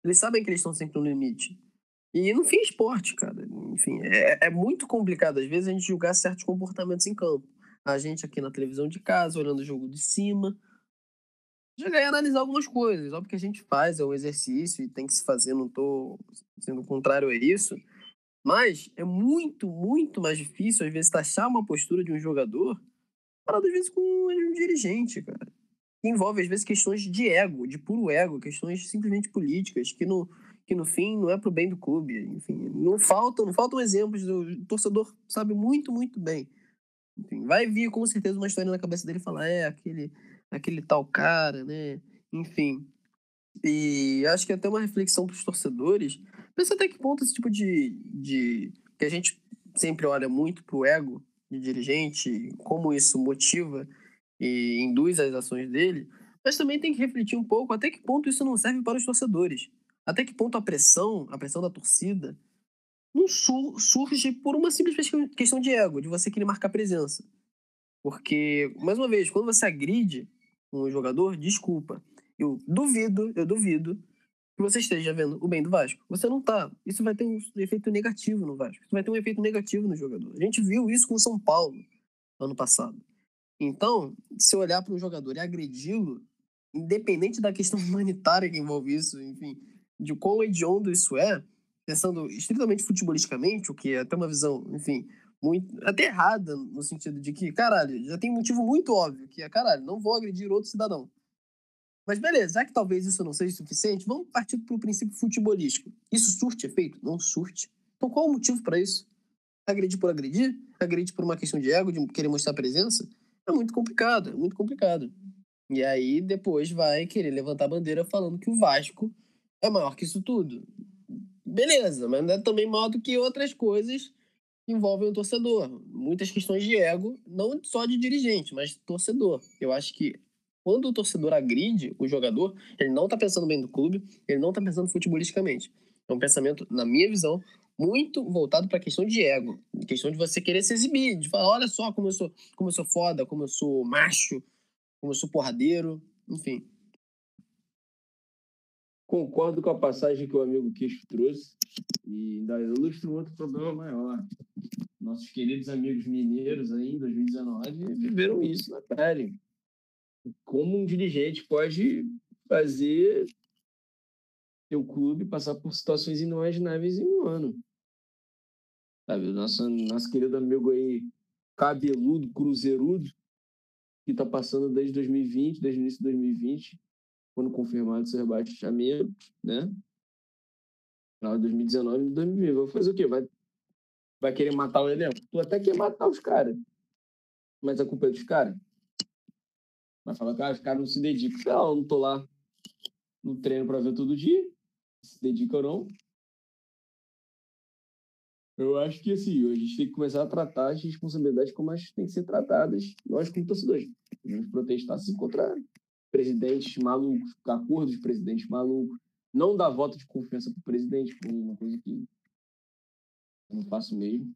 Eles sabem que eles estão sempre no limite. E no fim, esporte, cara. Enfim, é, é muito complicado às vezes a gente julgar certos comportamentos em campo. A gente aqui na televisão de casa, olhando o jogo de cima. Jogar e analisar algumas coisas. Óbvio que a gente faz, é um exercício e tem que se fazer, não tô sendo contrário a isso. Mas é muito, muito mais difícil, às vezes, taxar uma postura de um jogador para, às vezes, com um dirigente, cara. Que envolve, às vezes, questões de ego, de puro ego, questões simplesmente políticas, que no, que no fim não é pro bem do clube. Enfim, não faltam, não faltam exemplos. Do, o torcedor sabe muito, muito bem. Enfim, vai vir com certeza uma história na cabeça dele falar, é, aquele, aquele tal cara, né? Enfim. E acho que é até uma reflexão para os torcedores. Pensa até que ponto esse tipo de, de. que a gente sempre olha muito pro ego de dirigente, como isso motiva e induz as ações dele, mas também tem que refletir um pouco até que ponto isso não serve para os torcedores. Até que ponto a pressão, a pressão da torcida, não surge por uma simples questão de ego, de você querer marcar presença. Porque, mais uma vez, quando você agride um jogador, desculpa. Eu duvido, eu duvido que você esteja vendo o bem do Vasco. Você não tá. Isso vai ter um efeito negativo no Vasco. Isso vai ter um efeito negativo no jogador. A gente viu isso com o São Paulo ano passado. Então, se olhar para um jogador e agredi-lo, independente da questão humanitária que envolve isso, enfim, de quão hediondo isso é, pensando estritamente futebolisticamente, o que é até uma visão, enfim, muito, até errada, no sentido de que, caralho, já tem um motivo muito óbvio, que é, caralho, não vou agredir outro cidadão. Mas beleza, já que talvez isso não seja suficiente, vamos partir para o princípio futebolístico. Isso surte efeito? Não surte. Então qual o motivo para isso? Agredir por agredir? Agredir por uma questão de ego, de querer mostrar presença? É muito complicado, é muito complicado. E aí depois vai querer levantar a bandeira falando que o Vasco é maior que isso tudo. Beleza, mas é também maior do que outras coisas envolvem o torcedor. Muitas questões de ego, não só de dirigente, mas torcedor. Eu acho que quando o torcedor agride o jogador, ele não está pensando bem do clube, ele não está pensando futebolisticamente. É um pensamento, na minha visão, muito voltado para a questão de ego, questão de você querer se exibir, de falar, olha só como eu sou, como eu sou foda, como eu sou macho, como eu sou porradeiro, enfim. Concordo com a passagem que o amigo Queixo trouxe e ainda ilustra um outro problema maior. Nossos queridos amigos mineiros aí em 2019 viveram isso na pele. Como um dirigente pode fazer seu clube passar por situações inimagináveis em um ano. Sabe, nosso, nosso querido amigo aí, cabeludo, cruzeirudo, que está passando desde 2020, desde o início de 2020, quando confirmado seu rebaixamento, né? Final de 2019 e 2020. Vai fazer o quê? Vai, vai querer matar o elenco? Tu até quer matar os caras. Mas a culpa é dos caras. Vai falar que ah, os caras não se dedicam. Não, não tô lá. no treino para ver todo dia, se dedica ou não. Eu acho que assim, a gente tem que começar a tratar as responsabilidades como elas têm que ser tratadas, nós como torcedores. Devemos protestar sim contra presidentes malucos, acordos de presidentes malucos, não dar voto de confiança para o presidente, por uma coisa que eu não faço mesmo.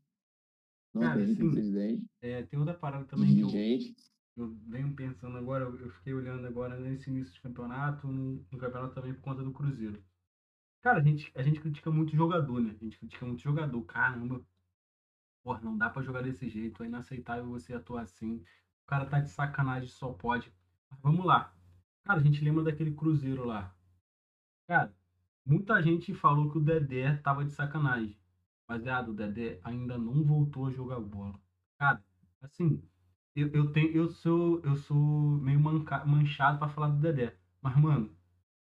Não Cara, acredito sim. no presidente. É, tem outra parada também que eu, eu venho pensando agora, eu fiquei olhando agora nesse início de campeonato, no, no campeonato também por conta do Cruzeiro. Cara, a gente, a gente critica muito jogador, né? A gente critica muito jogador. Caramba, porra, não dá pra jogar desse jeito, é inaceitável você atuar assim. O cara tá de sacanagem, só pode. Mas vamos lá. Cara, a gente lembra daquele Cruzeiro lá. Cara, muita gente falou que o Dedé tava de sacanagem. Mas, é, o Dedé ainda não voltou a jogar bola. Cara, assim, eu, eu, tenho, eu, sou, eu sou meio manca- manchado pra falar do Dedé. Mas, mano,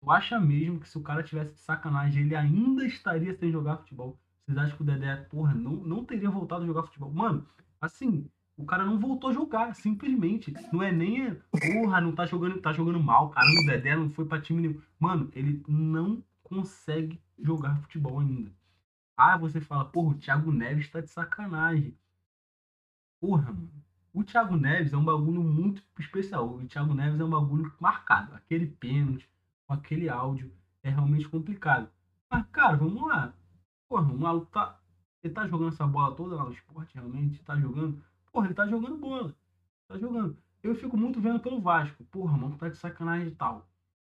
tu acha mesmo que se o cara tivesse de sacanagem, ele ainda estaria sem jogar futebol? Vocês acham que o Dedé, porra, não, não teria voltado a jogar futebol? Mano, assim, o cara não voltou a jogar, simplesmente. Não é nem, porra, não tá jogando, tá jogando mal, caramba, o Dedé não foi pra time nenhum. Mano, ele não consegue jogar futebol ainda. Ah, você fala, porra, o Thiago Neves tá de sacanagem. Porra, mano. O Thiago Neves é um bagulho muito especial. O Thiago Neves é um bagulho marcado. Aquele pênalti, com aquele áudio, é realmente complicado. Mas, cara, vamos lá. Porra, o maluco tá. Ele tá jogando essa bola toda lá no esporte, realmente? Tá jogando? Porra, ele tá jogando bola. Tá jogando. Eu fico muito vendo pelo Vasco. Porra, mano, tá de sacanagem e tal.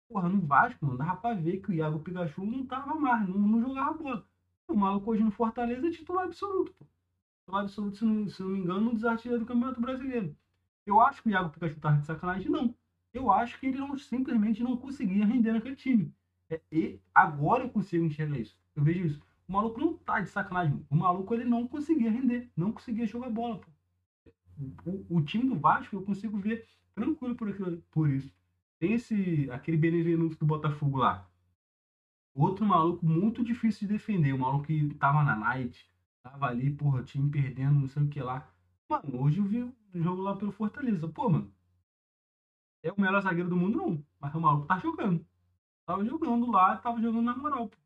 Porra, no Vasco, mano, dava pra ver que o Iago Pikachu não tava mais, não, não jogava bola. O maluco hoje no Fortaleza é titular absoluto, pô. Titular absoluto, se não, se não me engano, no desartilheiro do Campeonato Brasileiro. Eu acho que o Iago Pikachu tava de sacanagem, não. Eu acho que ele não, simplesmente não conseguia render naquele time. É, e agora eu consigo enxergar isso. Eu vejo isso. O maluco não tá de sacanagem. O maluco ele não conseguia render, não conseguia jogar bola, pô. O, o time do Vasco eu consigo ver tranquilo por, por isso. Tem esse, aquele Benevenuto do Botafogo lá. Outro maluco muito difícil de defender. O maluco que tava na night, tava ali, porra, time perdendo, não sei o que lá. Mano, hoje eu vi o jogo lá pelo Fortaleza. Pô, mano, é o melhor zagueiro do mundo, não. Mas o maluco tá jogando. Tava jogando lá, tava jogando na moral, pô.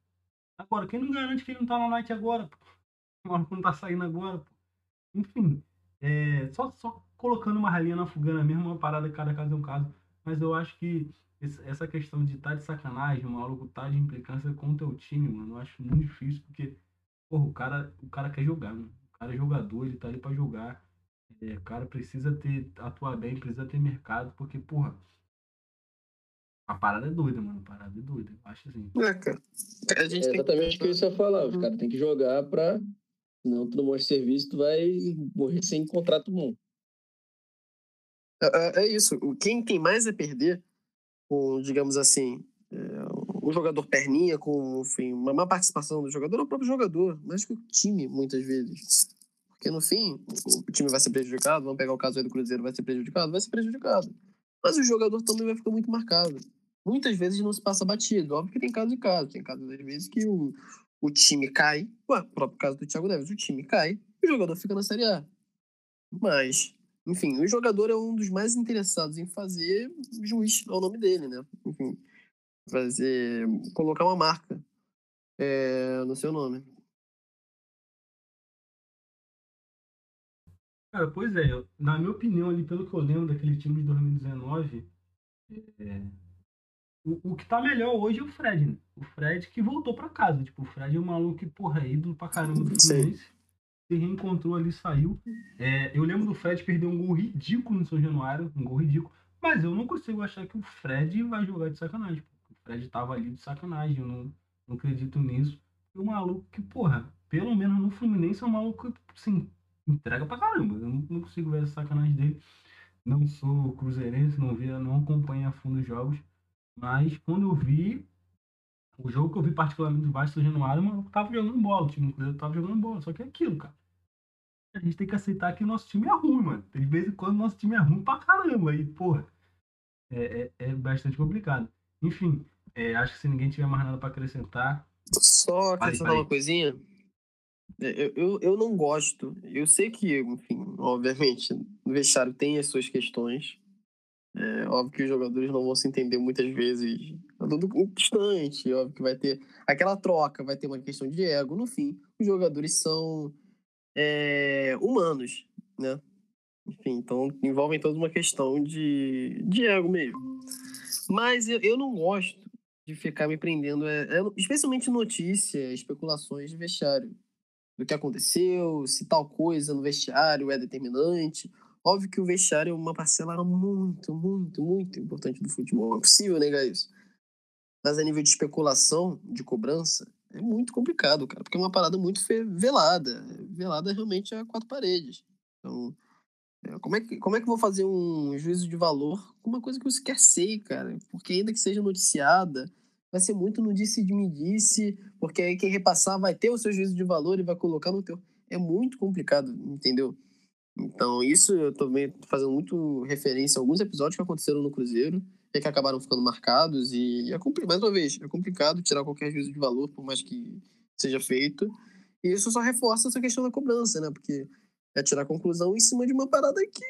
Agora, quem não garante que ele não tá na night agora, pô? O maluco não tá saindo agora, pô. Enfim, é, só, só colocando uma ralinha na fogana mesmo, uma parada, cada caso é um caso. Mas eu acho que esse- essa questão de estar tá de sacanagem, o maluco tá de implicância com o teu time, mano, eu acho muito difícil, porque, porra, o cara, o cara quer jogar, mano. O cara é jogador, ele tá ali pra jogar. É, o cara precisa ter, atuar bem, precisa ter mercado, porque, porra, a parada é doida, mano. A parada é doida. Eu acho assim. É, cara. A gente É tem exatamente o que eu ia falar. Os caras têm que jogar pra. Senão tu não mostra serviço, tu vai morrer sem contrato bom. É, é isso. O- Quem tem mais a perder com, digamos assim, é, um jogador perninha, com enfim, uma má participação do jogador, é o próprio jogador, mais que o time, muitas vezes. Porque no fim, o time vai ser prejudicado, vamos pegar o caso aí do Cruzeiro, vai ser prejudicado? Vai ser prejudicado. Mas o jogador também vai ficar muito marcado. Muitas vezes não se passa batido. Óbvio que tem caso e caso. Tem casos, às vezes, que o, o time cai. Ué, o próprio caso do Thiago Neves. O time cai e o jogador fica na Série A. Mas, enfim, o jogador é um dos mais interessados em fazer juiz ao nome dele, né? Enfim, fazer. colocar uma marca é, no seu nome. Cara, pois é, na minha opinião, ali, pelo que eu lembro daquele time de 2019, é, o, o que tá melhor hoje é o Fred, né? O Fred que voltou pra casa. Tipo, o Fred é um maluco que, porra, é ídolo pra caramba do. Fluminense. Se reencontrou ali, saiu. É, eu lembro do Fred perder um gol ridículo no São Januário, um gol ridículo. Mas eu não consigo achar que o Fred vai jogar de sacanagem. pô. O Fred tava ali de sacanagem, eu não, não acredito nisso. E o maluco que, porra, pelo menos no Fluminense é um maluco que, assim, entrega pra caramba. Eu não, não consigo ver essa sacanagem dele. Não sou cruzeirense, não via, não acompanho a fundo os jogos. Mas quando eu vi, o jogo que eu vi particularmente do Vasco São Januário, o maluco tava jogando bola. O time do Cruzeiro tava jogando bola. Só que é aquilo, cara. A gente tem que aceitar que o nosso time é ruim, mano. De vez em quando o nosso time é ruim pra caramba. Aí, porra, é, é, é bastante complicado. Enfim, é, acho que se ninguém tiver mais nada pra acrescentar, Só acrescentar uma coisinha. É, Eu, eu, eu não gosto. Eu sei que, enfim, obviamente, no vestiário tem as suas questões. É óbvio que os jogadores não vão se entender muitas vezes. É tudo distante. Óbvio que vai ter aquela troca, vai ter uma questão de ego. No fim, os jogadores são é, humanos, né? Enfim, então envolvem toda uma questão de, de ego mesmo. Mas eu, eu não gosto de ficar me prendendo, é, é, especialmente notícia, especulações de vestiário. Do que aconteceu, se tal coisa no vestiário é determinante. Óbvio que o vestiário é uma parcela muito, muito, muito importante do futebol. Não é possível negar isso. Mas a nível de especulação, de cobrança, é muito complicado, cara. Porque é uma parada muito velada. Velada realmente a quatro paredes. Então, é, como é, que, como é que eu vou fazer um juízo de valor com uma coisa que eu sequer sei, cara? Porque ainda que seja noticiada, vai ser muito no disse de me disse, porque aí quem repassar vai ter o seu juízo de valor e vai colocar no teu. É muito complicado, entendeu? Então, isso eu tô fazendo muito referência a alguns episódios que aconteceram no Cruzeiro e que acabaram ficando marcados. E é mais uma vez, é complicado tirar qualquer juízo de valor, por mais que seja feito. E isso só reforça essa questão da cobrança, né? Porque é tirar conclusão em cima de uma parada que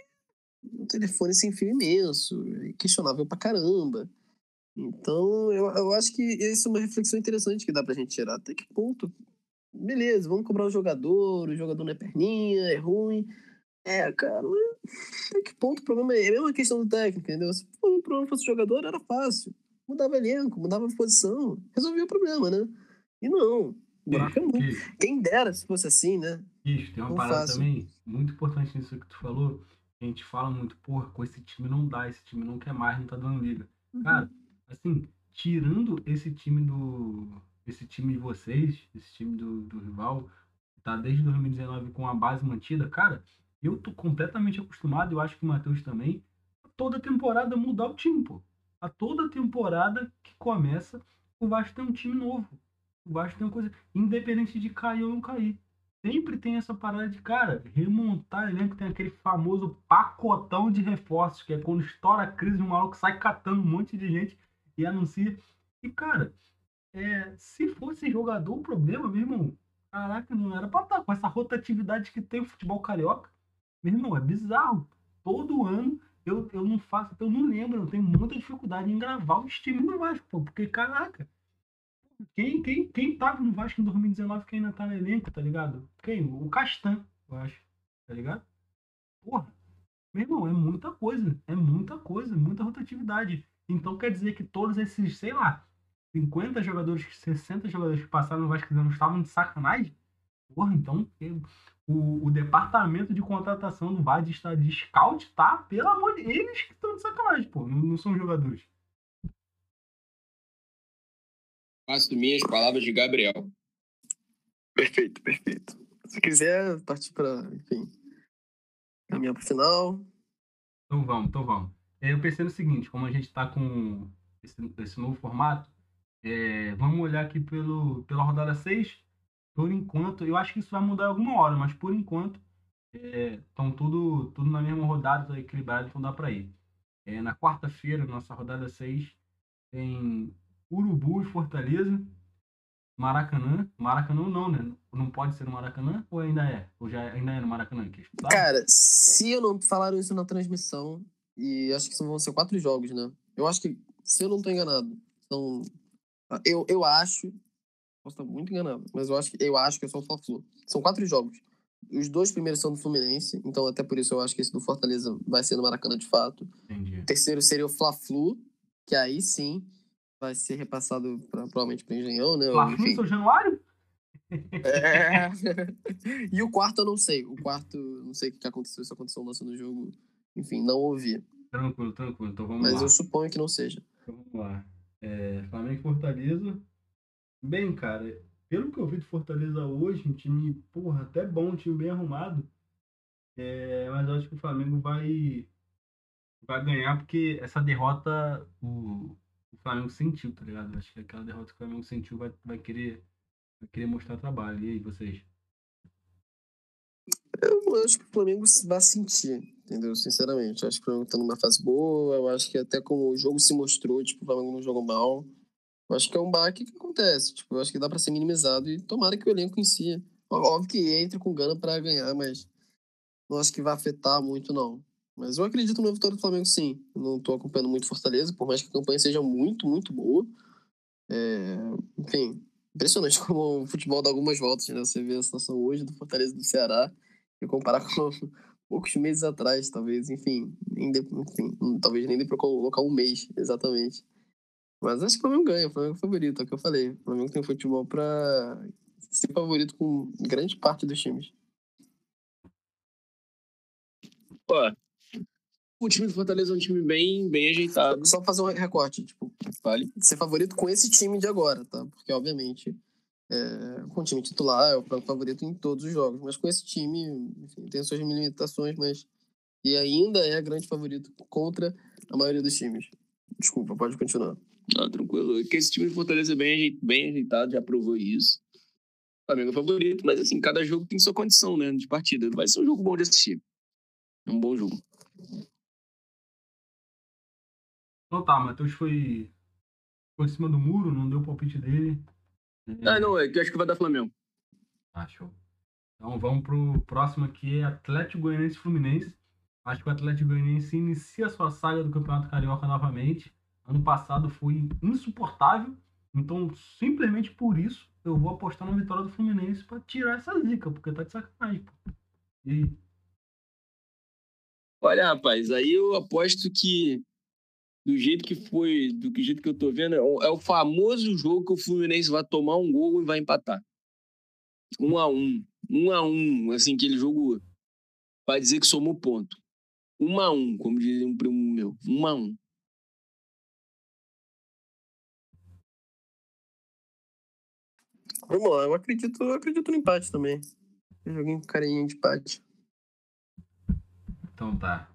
um telefone sem fio imenso, questionável pra caramba. Então, eu, eu acho que isso é uma reflexão interessante que dá pra gente tirar. Até que ponto? Beleza, vamos cobrar o jogador, o jogador não é perninha, é ruim. É, cara, até que ponto o problema é, é a mesma questão do técnico, entendeu? Se o problema fosse o jogador, era fácil. Mudava elenco, mudava posição, resolvia o problema, né? E não, buraco é muito. Quem dera se fosse assim, né? Isso, tem uma Não parada fácil. também muito importante nisso que tu falou. A gente fala muito, porra, com esse time não dá, esse time não quer mais, não tá dando liga. Uhum. Cara, assim, tirando esse time do. Esse time de vocês, esse time do, do rival, tá desde 2019 com a base mantida, cara, eu tô completamente acostumado, eu acho que o Matheus também, a toda temporada mudar o time, pô. A toda temporada que começa, o Vasco tem um time novo. O Vasco tem uma coisa. Independente de cair ou não cair sempre tem essa parada de, cara, remontar elenco, tem aquele famoso pacotão de reforços, que é quando estoura a crise, o maluco sai catando um monte de gente e anuncia. E, cara, é, se fosse jogador, o problema, meu irmão, caraca, não era pra estar tá com essa rotatividade que tem o futebol carioca. Meu irmão, é bizarro. Todo ano eu, eu não faço, eu não lembro, eu tenho muita dificuldade em gravar os times no Vasco, pô, porque, caraca, quem, quem, quem tava no Vasco em 2019 que ainda tá no elenco, tá ligado? Quem? O Castan, eu acho. Tá ligado? Porra. Meu irmão, é muita coisa. É muita coisa, muita rotatividade. Então quer dizer que todos esses, sei lá, 50 jogadores, 60 jogadores que passaram no Vasco não estavam de sacanagem? Porra, então o, o departamento de contratação do Vasco está de scout, tá? Pelo amor de eles que estão de sacanagem, pô. Não, não são jogadores. Faço minhas palavras de Gabriel. Perfeito, perfeito. Se quiser partir para, enfim, caminhar para o final. Então vamos, então vamos. É, eu pensei no seguinte, como a gente está com esse, esse, novo formato, é, vamos olhar aqui pelo, pela rodada 6. Por enquanto, eu acho que isso vai mudar alguma hora, mas por enquanto estão é, tudo, tudo na mesma rodada, tá equilibrado, então dá para ir. É, na quarta-feira, nossa rodada 6, tem Urubu e Fortaleza. Maracanã. Maracanã não, né? Não pode ser no Maracanã ou ainda é? Ou já ainda é no Maracanã? Cara, se eu não falaram isso na transmissão, e acho que vão ser quatro jogos, né? Eu acho que, se eu não tô enganado, são. Eu, eu acho. Posso estar muito enganado, mas eu acho, eu acho que é só o Fla-Flu. São quatro jogos. Os dois primeiros são do Fluminense, então até por isso eu acho que esse do Fortaleza vai ser no Maracanã de fato. Entendi. O terceiro seria o Fla-Flu, que aí sim vai ser repassado pra, provavelmente para Engenhão, né? Lá no São Januário? É. e o quarto eu não sei. O quarto, não sei o que aconteceu, se aconteceu um lance no jogo. Enfim, não ouvi. Tranquilo, tranquilo. Então vamos Mas lá. eu suponho que não seja. Então vamos lá. É, Flamengo e Fortaleza. Bem, cara, pelo que eu vi do Fortaleza hoje, um time, porra, até bom, um time bem arrumado. É, mas eu acho que o Flamengo vai, vai ganhar, porque essa derrota, o, o Flamengo sentiu, tá ligado? Acho que aquela derrota que o Flamengo sentiu vai, vai, querer, vai querer mostrar trabalho. E aí, vocês? Eu acho que o Flamengo vai sentir, entendeu? Sinceramente. Eu acho que o Flamengo tá numa fase boa. Eu acho que até como o jogo se mostrou, tipo, o Flamengo não jogou mal. Eu acho que é um baque que acontece. Tipo, eu acho que dá pra ser minimizado e tomara que o elenco em si. Óbvio que entre com gana para ganhar, mas não acho que vai afetar muito, não. Mas eu acredito na vitória do Flamengo, sim. Não tô acompanhando muito Fortaleza, por mais que a campanha seja muito, muito boa. É... Enfim, impressionante como o futebol dá algumas voltas, né? Você vê a situação hoje do Fortaleza do Ceará e comparar com poucos meses atrás, talvez, enfim, nem de... enfim talvez nem dê pra colocar um mês, exatamente. Mas acho que o Flamengo ganha, o Flamengo é favorito, é o que eu falei. O Flamengo tem futebol pra ser favorito com grande parte dos times. Pô, o time do Fortaleza é um time bem, bem ajeitado. Só fazer um recorte, tipo, vale ser favorito com esse time de agora, tá? Porque, obviamente, é, com o time titular é o favorito em todos os jogos. Mas com esse time, enfim, tem suas limitações, mas. E ainda é grande favorito contra a maioria dos times. Desculpa, pode continuar. Não, tranquilo. É que esse time de Fortaleza é bem, bem ajeitado, já provou isso. O Flamengo é favorito, mas assim, cada jogo tem sua condição, né? De partida. Vai ser um jogo bom de assistir. É um bom jogo. Então tá, Matheus foi, foi em cima do muro, não deu o palpite dele. Ah, não, é que eu acho que vai dar Flamengo. Ah, show. Então vamos pro próximo aqui, é Atlético Goianiense Fluminense. Acho que o Atlético Goianiense inicia sua saga do Campeonato Carioca novamente. Ano passado foi insuportável, então simplesmente por isso eu vou apostar na vitória do Fluminense para tirar essa zica, porque tá de sacanagem, pô. E? Olha, rapaz, aí eu aposto que do jeito que foi, do jeito que eu tô vendo, é o é famoso jogo que o Fluminense vai tomar um gol e vai empatar. Um a um. Um a um. Assim, aquele jogo vai dizer que somou ponto. Um a um, como dizia um primo meu. Um a um. Vamos lá, eu acredito, eu acredito no empate também. Joguinho com carinha de empate. Então tá.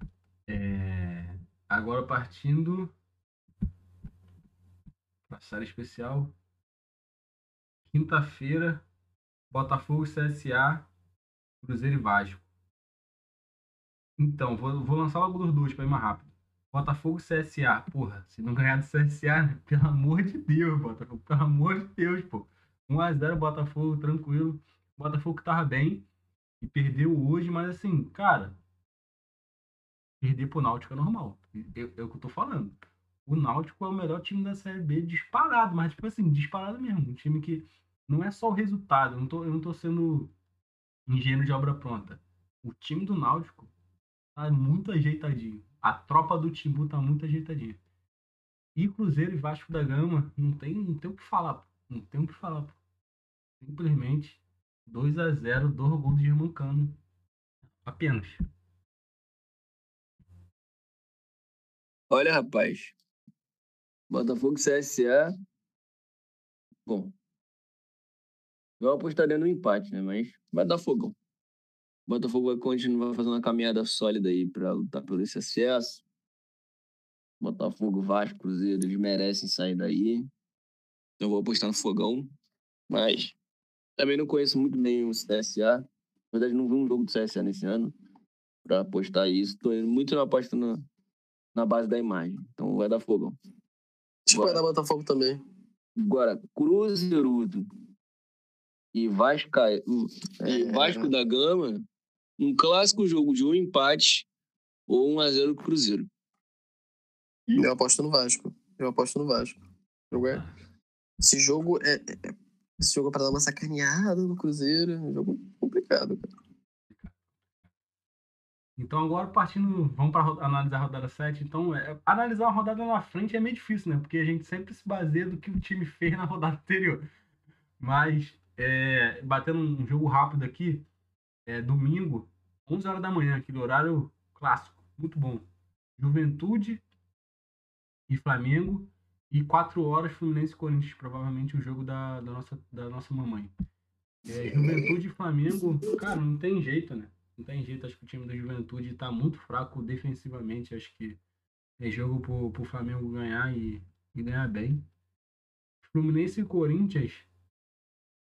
É... Agora partindo série especial. Quinta-feira, Botafogo, CSA, Cruzeiro e Vasco. Então, vou, vou lançar logo dos dois para ir mais rápido. Botafogo CSA. Porra, se não ganhar do CSA, né? pelo amor de Deus, Botafogo. Pelo amor de Deus, pô. 1x0 Botafogo, tranquilo. Botafogo tava bem e perdeu hoje, mas assim, cara, perder pro Náutico é normal. É, é o que eu tô falando. O Náutico é o melhor time da Série B disparado, mas tipo assim, disparado mesmo. Um time que não é só o resultado, eu não tô, eu não tô sendo ingênuo de obra pronta. O time do Náutico tá muito ajeitadinho. A tropa do Timbu tá muito ajeitadinha. E Cruzeiro e Vasco da Gama não tem, não tem o que falar. Não tem o que falar. Simplesmente 2 a 0 do gols de Germancano. Apenas. Olha, rapaz. Botafogo CSA. Bom. Eu apostaria no empate, né? Mas vai dar fogão. Botafogo vai continuar fazendo uma caminhada sólida aí para lutar pelo esse acesso. Botafogo, Vasco, Cruzeiro, eles merecem sair daí. Eu vou apostar no fogão. Mas também não conheço muito bem o CSA. Na verdade, não vi um jogo do CSA nesse ano para apostar isso. Estou indo muito na aposta na, na base da imagem. Então vai dar fogão. Acho que vai dar Botafogo também. Agora, Cruzeirudo e Vasco, e é. Vasco da Gama, um clássico jogo de um empate ou 1 a 0 Cruzeiro. Eu aposto no Vasco. Eu aposto no Vasco. Esse jogo é, é esse jogo é pra dar uma sacaneada no Cruzeiro. É um jogo complicado, cara. Então agora partindo, vamos para analisar a rodada 7. Então, é, analisar a rodada na frente é meio difícil, né? Porque a gente sempre se baseia do que o time fez na rodada anterior. Mas, é, batendo um jogo rápido aqui, é, domingo, 11 horas da manhã, aquele horário clássico, muito bom. Juventude e Flamengo. E 4 horas, Fluminense e Corinthians, provavelmente o jogo da, da, nossa, da nossa mamãe. É, Juventude e Flamengo, cara, não tem jeito, né? Não tem jeito, acho que o time da Juventude tá muito fraco defensivamente. Acho que é jogo pro, pro Flamengo ganhar e, e ganhar bem. Fluminense e Corinthians,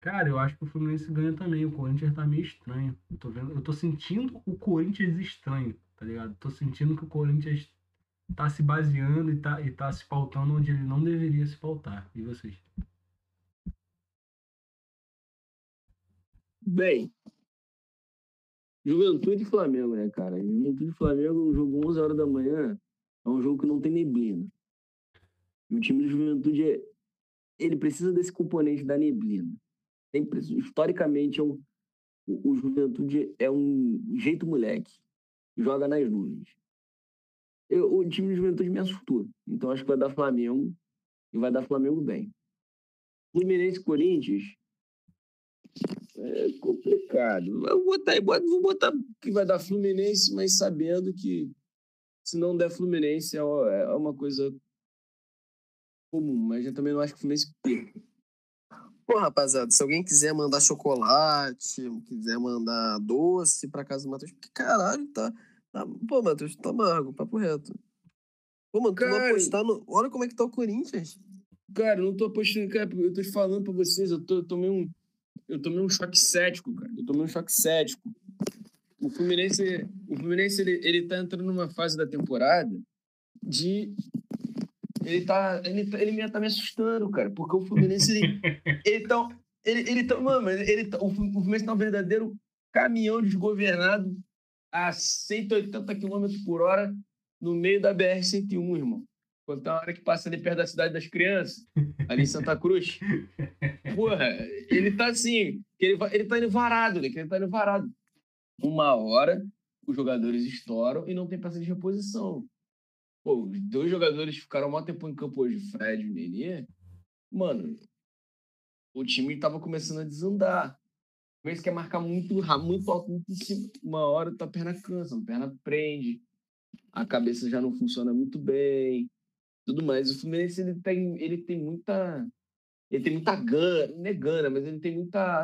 cara, eu acho que o Fluminense ganha também. O Corinthians tá meio estranho. Eu tô, vendo, eu tô sentindo o Corinthians estranho, tá ligado? Tô sentindo que o Corinthians tá se baseando e tá, e tá se pautando onde ele não deveria se pautar. E vocês? Bem, Juventude e Flamengo, né, cara? Juventude e Flamengo, um jogo 11 horas da manhã, é um jogo que não tem neblina. E o time do Juventude, é, ele precisa desse componente da neblina. Tem, historicamente, é um, o Juventude é um jeito moleque. Joga nas nuvens. Eu, o time do Juventude me assustou. Então acho que vai dar Flamengo. E vai dar Flamengo bem. Fluminense e Corinthians. É complicado. Eu vou botar, vou botar que vai dar Fluminense, mas sabendo que se não der Fluminense é, é uma coisa comum. Mas eu também não acho que o Fluminense perca. Pô, rapaziada, se alguém quiser mandar chocolate, quiser mandar doce pra casa do Matheus, que caralho, tá. Tá pô, Matheus, tá amargo, papo reto. Pô, mano, tu não apostar no. Olha como é que tá o Corinthians. Cara, eu não tô apostando, cara, eu tô te falando pra vocês, eu, tô, eu tomei um. Eu tomei um choque cético, cara. Eu tomei um choque cético. O Fluminense, o Fluminense ele, ele tá entrando numa fase da temporada de ele tá. Ele, ele tá me assustando, cara. Porque o Fluminense, ele. ele tá. Ele, ele tá. Mano, ele tá, o Fluminense tá um verdadeiro caminhão desgovernado a 180 km por hora no meio da BR-101, irmão. Quando tá a hora que passa ali perto da cidade das crianças, ali em Santa Cruz. Porra, ele tá assim, ele, ele tá indo varado, né? Ele tá indo varado. Uma hora, os jogadores estouram e não tem peça de reposição. Pô, os dois jogadores ficaram maior tempo em campo hoje, Fred e Nenê. Mano, o time tava começando a desandar. Fluminense quer marcar muito, muito alto, muito em cima. Uma hora tua perna cansa, a perna prende, a cabeça já não funciona muito bem, tudo mais. O Fluminense ele tem, ele tem muita. Ele tem muita gana, não é gana, mas ele tem muita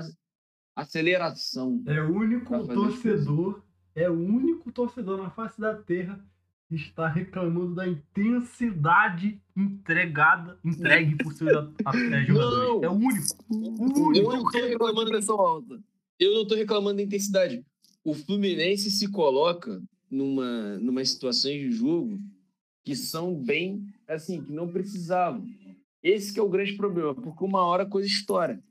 aceleração. É o único torcedor, é o único torcedor na face da terra está reclamando da intensidade entregada, entregue por seus é, jogadores. É o único. O único. Eu não estou reclamando da alta. Eu não estou reclamando da intensidade. O Fluminense se coloca numa, numa situação de jogo que são bem assim, que não precisavam. Esse que é o grande problema, porque uma hora a coisa estoura.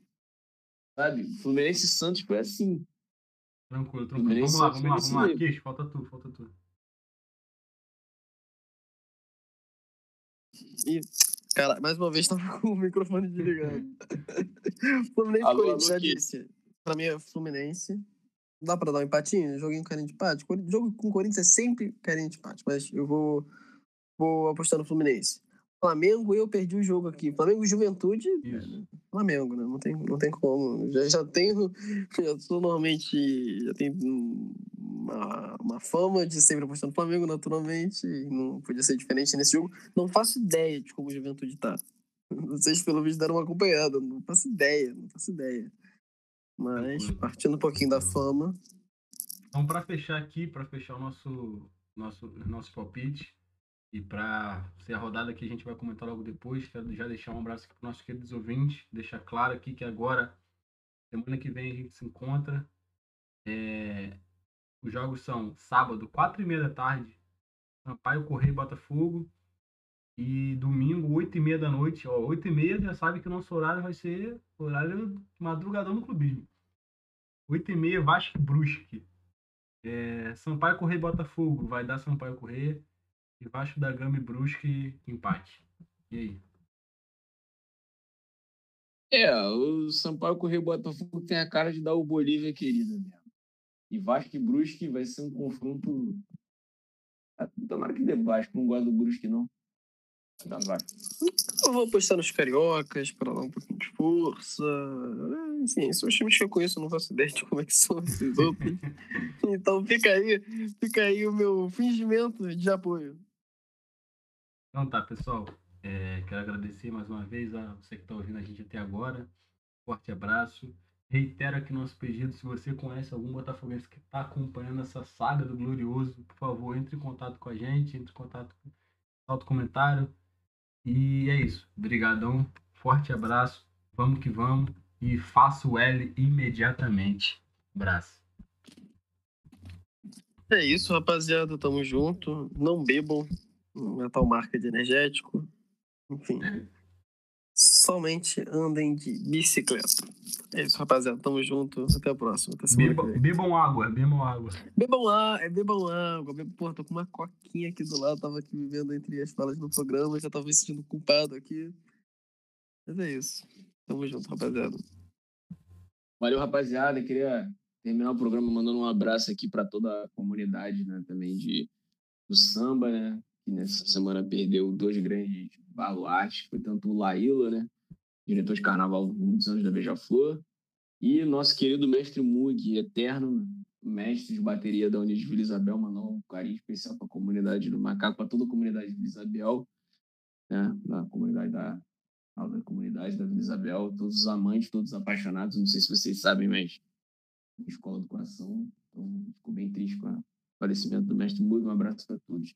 Sabe? Fluminense e Santos foi assim. Tranquilo, tranquilo. Vamos lá, vamos lá, vamos lá. Queixo, falta tu, falta tu. Cara, mais uma vez tava com o microfone desligado. Fluminense alô, Corinthians, já disse. Pra mim é Fluminense. Dá pra dar um empatinho? Joguinho carinho de empate? Jogo com o Corinthians é sempre carinho de empate, mas eu vou, vou apostar no Fluminense. Flamengo, eu perdi o jogo aqui. Flamengo Juventude. Isso. Flamengo, né? Não tem, não tem como. Já, já tenho. Já sou normalmente. Já tenho uma, uma fama de sempre apostar no Flamengo, naturalmente. não podia ser diferente nesse jogo. Não faço ideia de como o Juventude tá. Vocês, pelo visto, deram uma acompanhada. Não faço ideia, não faço ideia. Mas, partindo um pouquinho da fama. Então, para fechar aqui, para fechar o nosso, nosso, nosso palpite, e para ser a rodada que a gente vai comentar logo depois, quero já deixar um abraço para os nossos queridos ouvintes, deixar claro aqui que agora, semana que vem, a gente se encontra. É... Os jogos são sábado, quatro e meia da tarde, Sampaio Correio Botafogo. E domingo, oito e meia da noite. Ó, oito e meia já sabe que o nosso horário vai ser horário madrugadão no clubismo. Oito e meia, Vasco Brusque. É... Sampaio Correio Botafogo, vai dar Sampaio Correio e Vasco da Gama e Brusque, empate. E aí? É, o Sampaio Correio Botafogo tem a cara de dar o Bolívia querida mesmo. E Vasco e Brusque vai ser um confronto. Ah, tomara que dê Vasco, não gosto do Brusque, não. Eu vou apostar nos cariocas para dar um pouquinho de força. Enfim, são os times que eu conheço, não faço ideia de como é que são esses outros. então fica aí, fica aí o meu fingimento de apoio. Então tá, pessoal. É, quero agradecer mais uma vez a você que está ouvindo a gente até agora. Forte abraço. Reitero aqui nosso pedido, se você conhece algum botafoguense que está acompanhando essa saga do Glorioso, por favor, entre em contato com a gente, entre em contato, solta comentário. E é isso. Obrigadão, forte abraço, vamos que vamos e faça o L imediatamente. Abraço. É isso, rapaziada, tamo junto. Não bebam, uma tal marca de energético. Enfim. Somente andem de bicicleta. É isso, rapaziada. Tamo junto. Até a próxima. Até que Bebam, água, bebam água. Bebam água, é, bebam água. Bebam, porra, tô com uma coquinha aqui do lado. Tava aqui vivendo entre as falas no programa. Já tava me sentindo culpado aqui. Mas é isso. Tamo junto, rapaziada. Valeu, rapaziada. Queria terminar o programa mandando um abraço aqui para toda a comunidade, né? Também de, do samba, né? Que nessa semana perdeu dois grandes baluartes. Foi tanto o Laíla, né? Diretor de carnaval muitos anos da Beija-Flor. E nosso querido mestre Mug, eterno mestre de bateria da Unidade Vila Isabel, mandou um carinho especial para a comunidade do Macaco, para toda a comunidade de Vila Isabel, né? Na comunidade da, da comunidade da Vila Isabel, todos os amantes, todos os apaixonados. Não sei se vocês sabem, mas Escola do Coração. Então, ficou bem triste com o falecimento do mestre Mug. Um abraço para todos.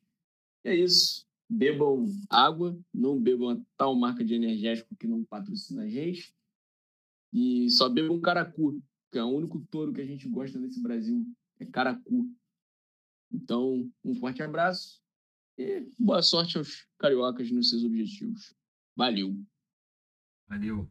É isso. Bebam água, não bebam a tal marca de energético que não patrocina a gente. E só bebam caracu, que é o único touro que a gente gosta nesse Brasil. É caracu. Então, um forte abraço e boa sorte aos cariocas nos seus objetivos. Valeu! Valeu.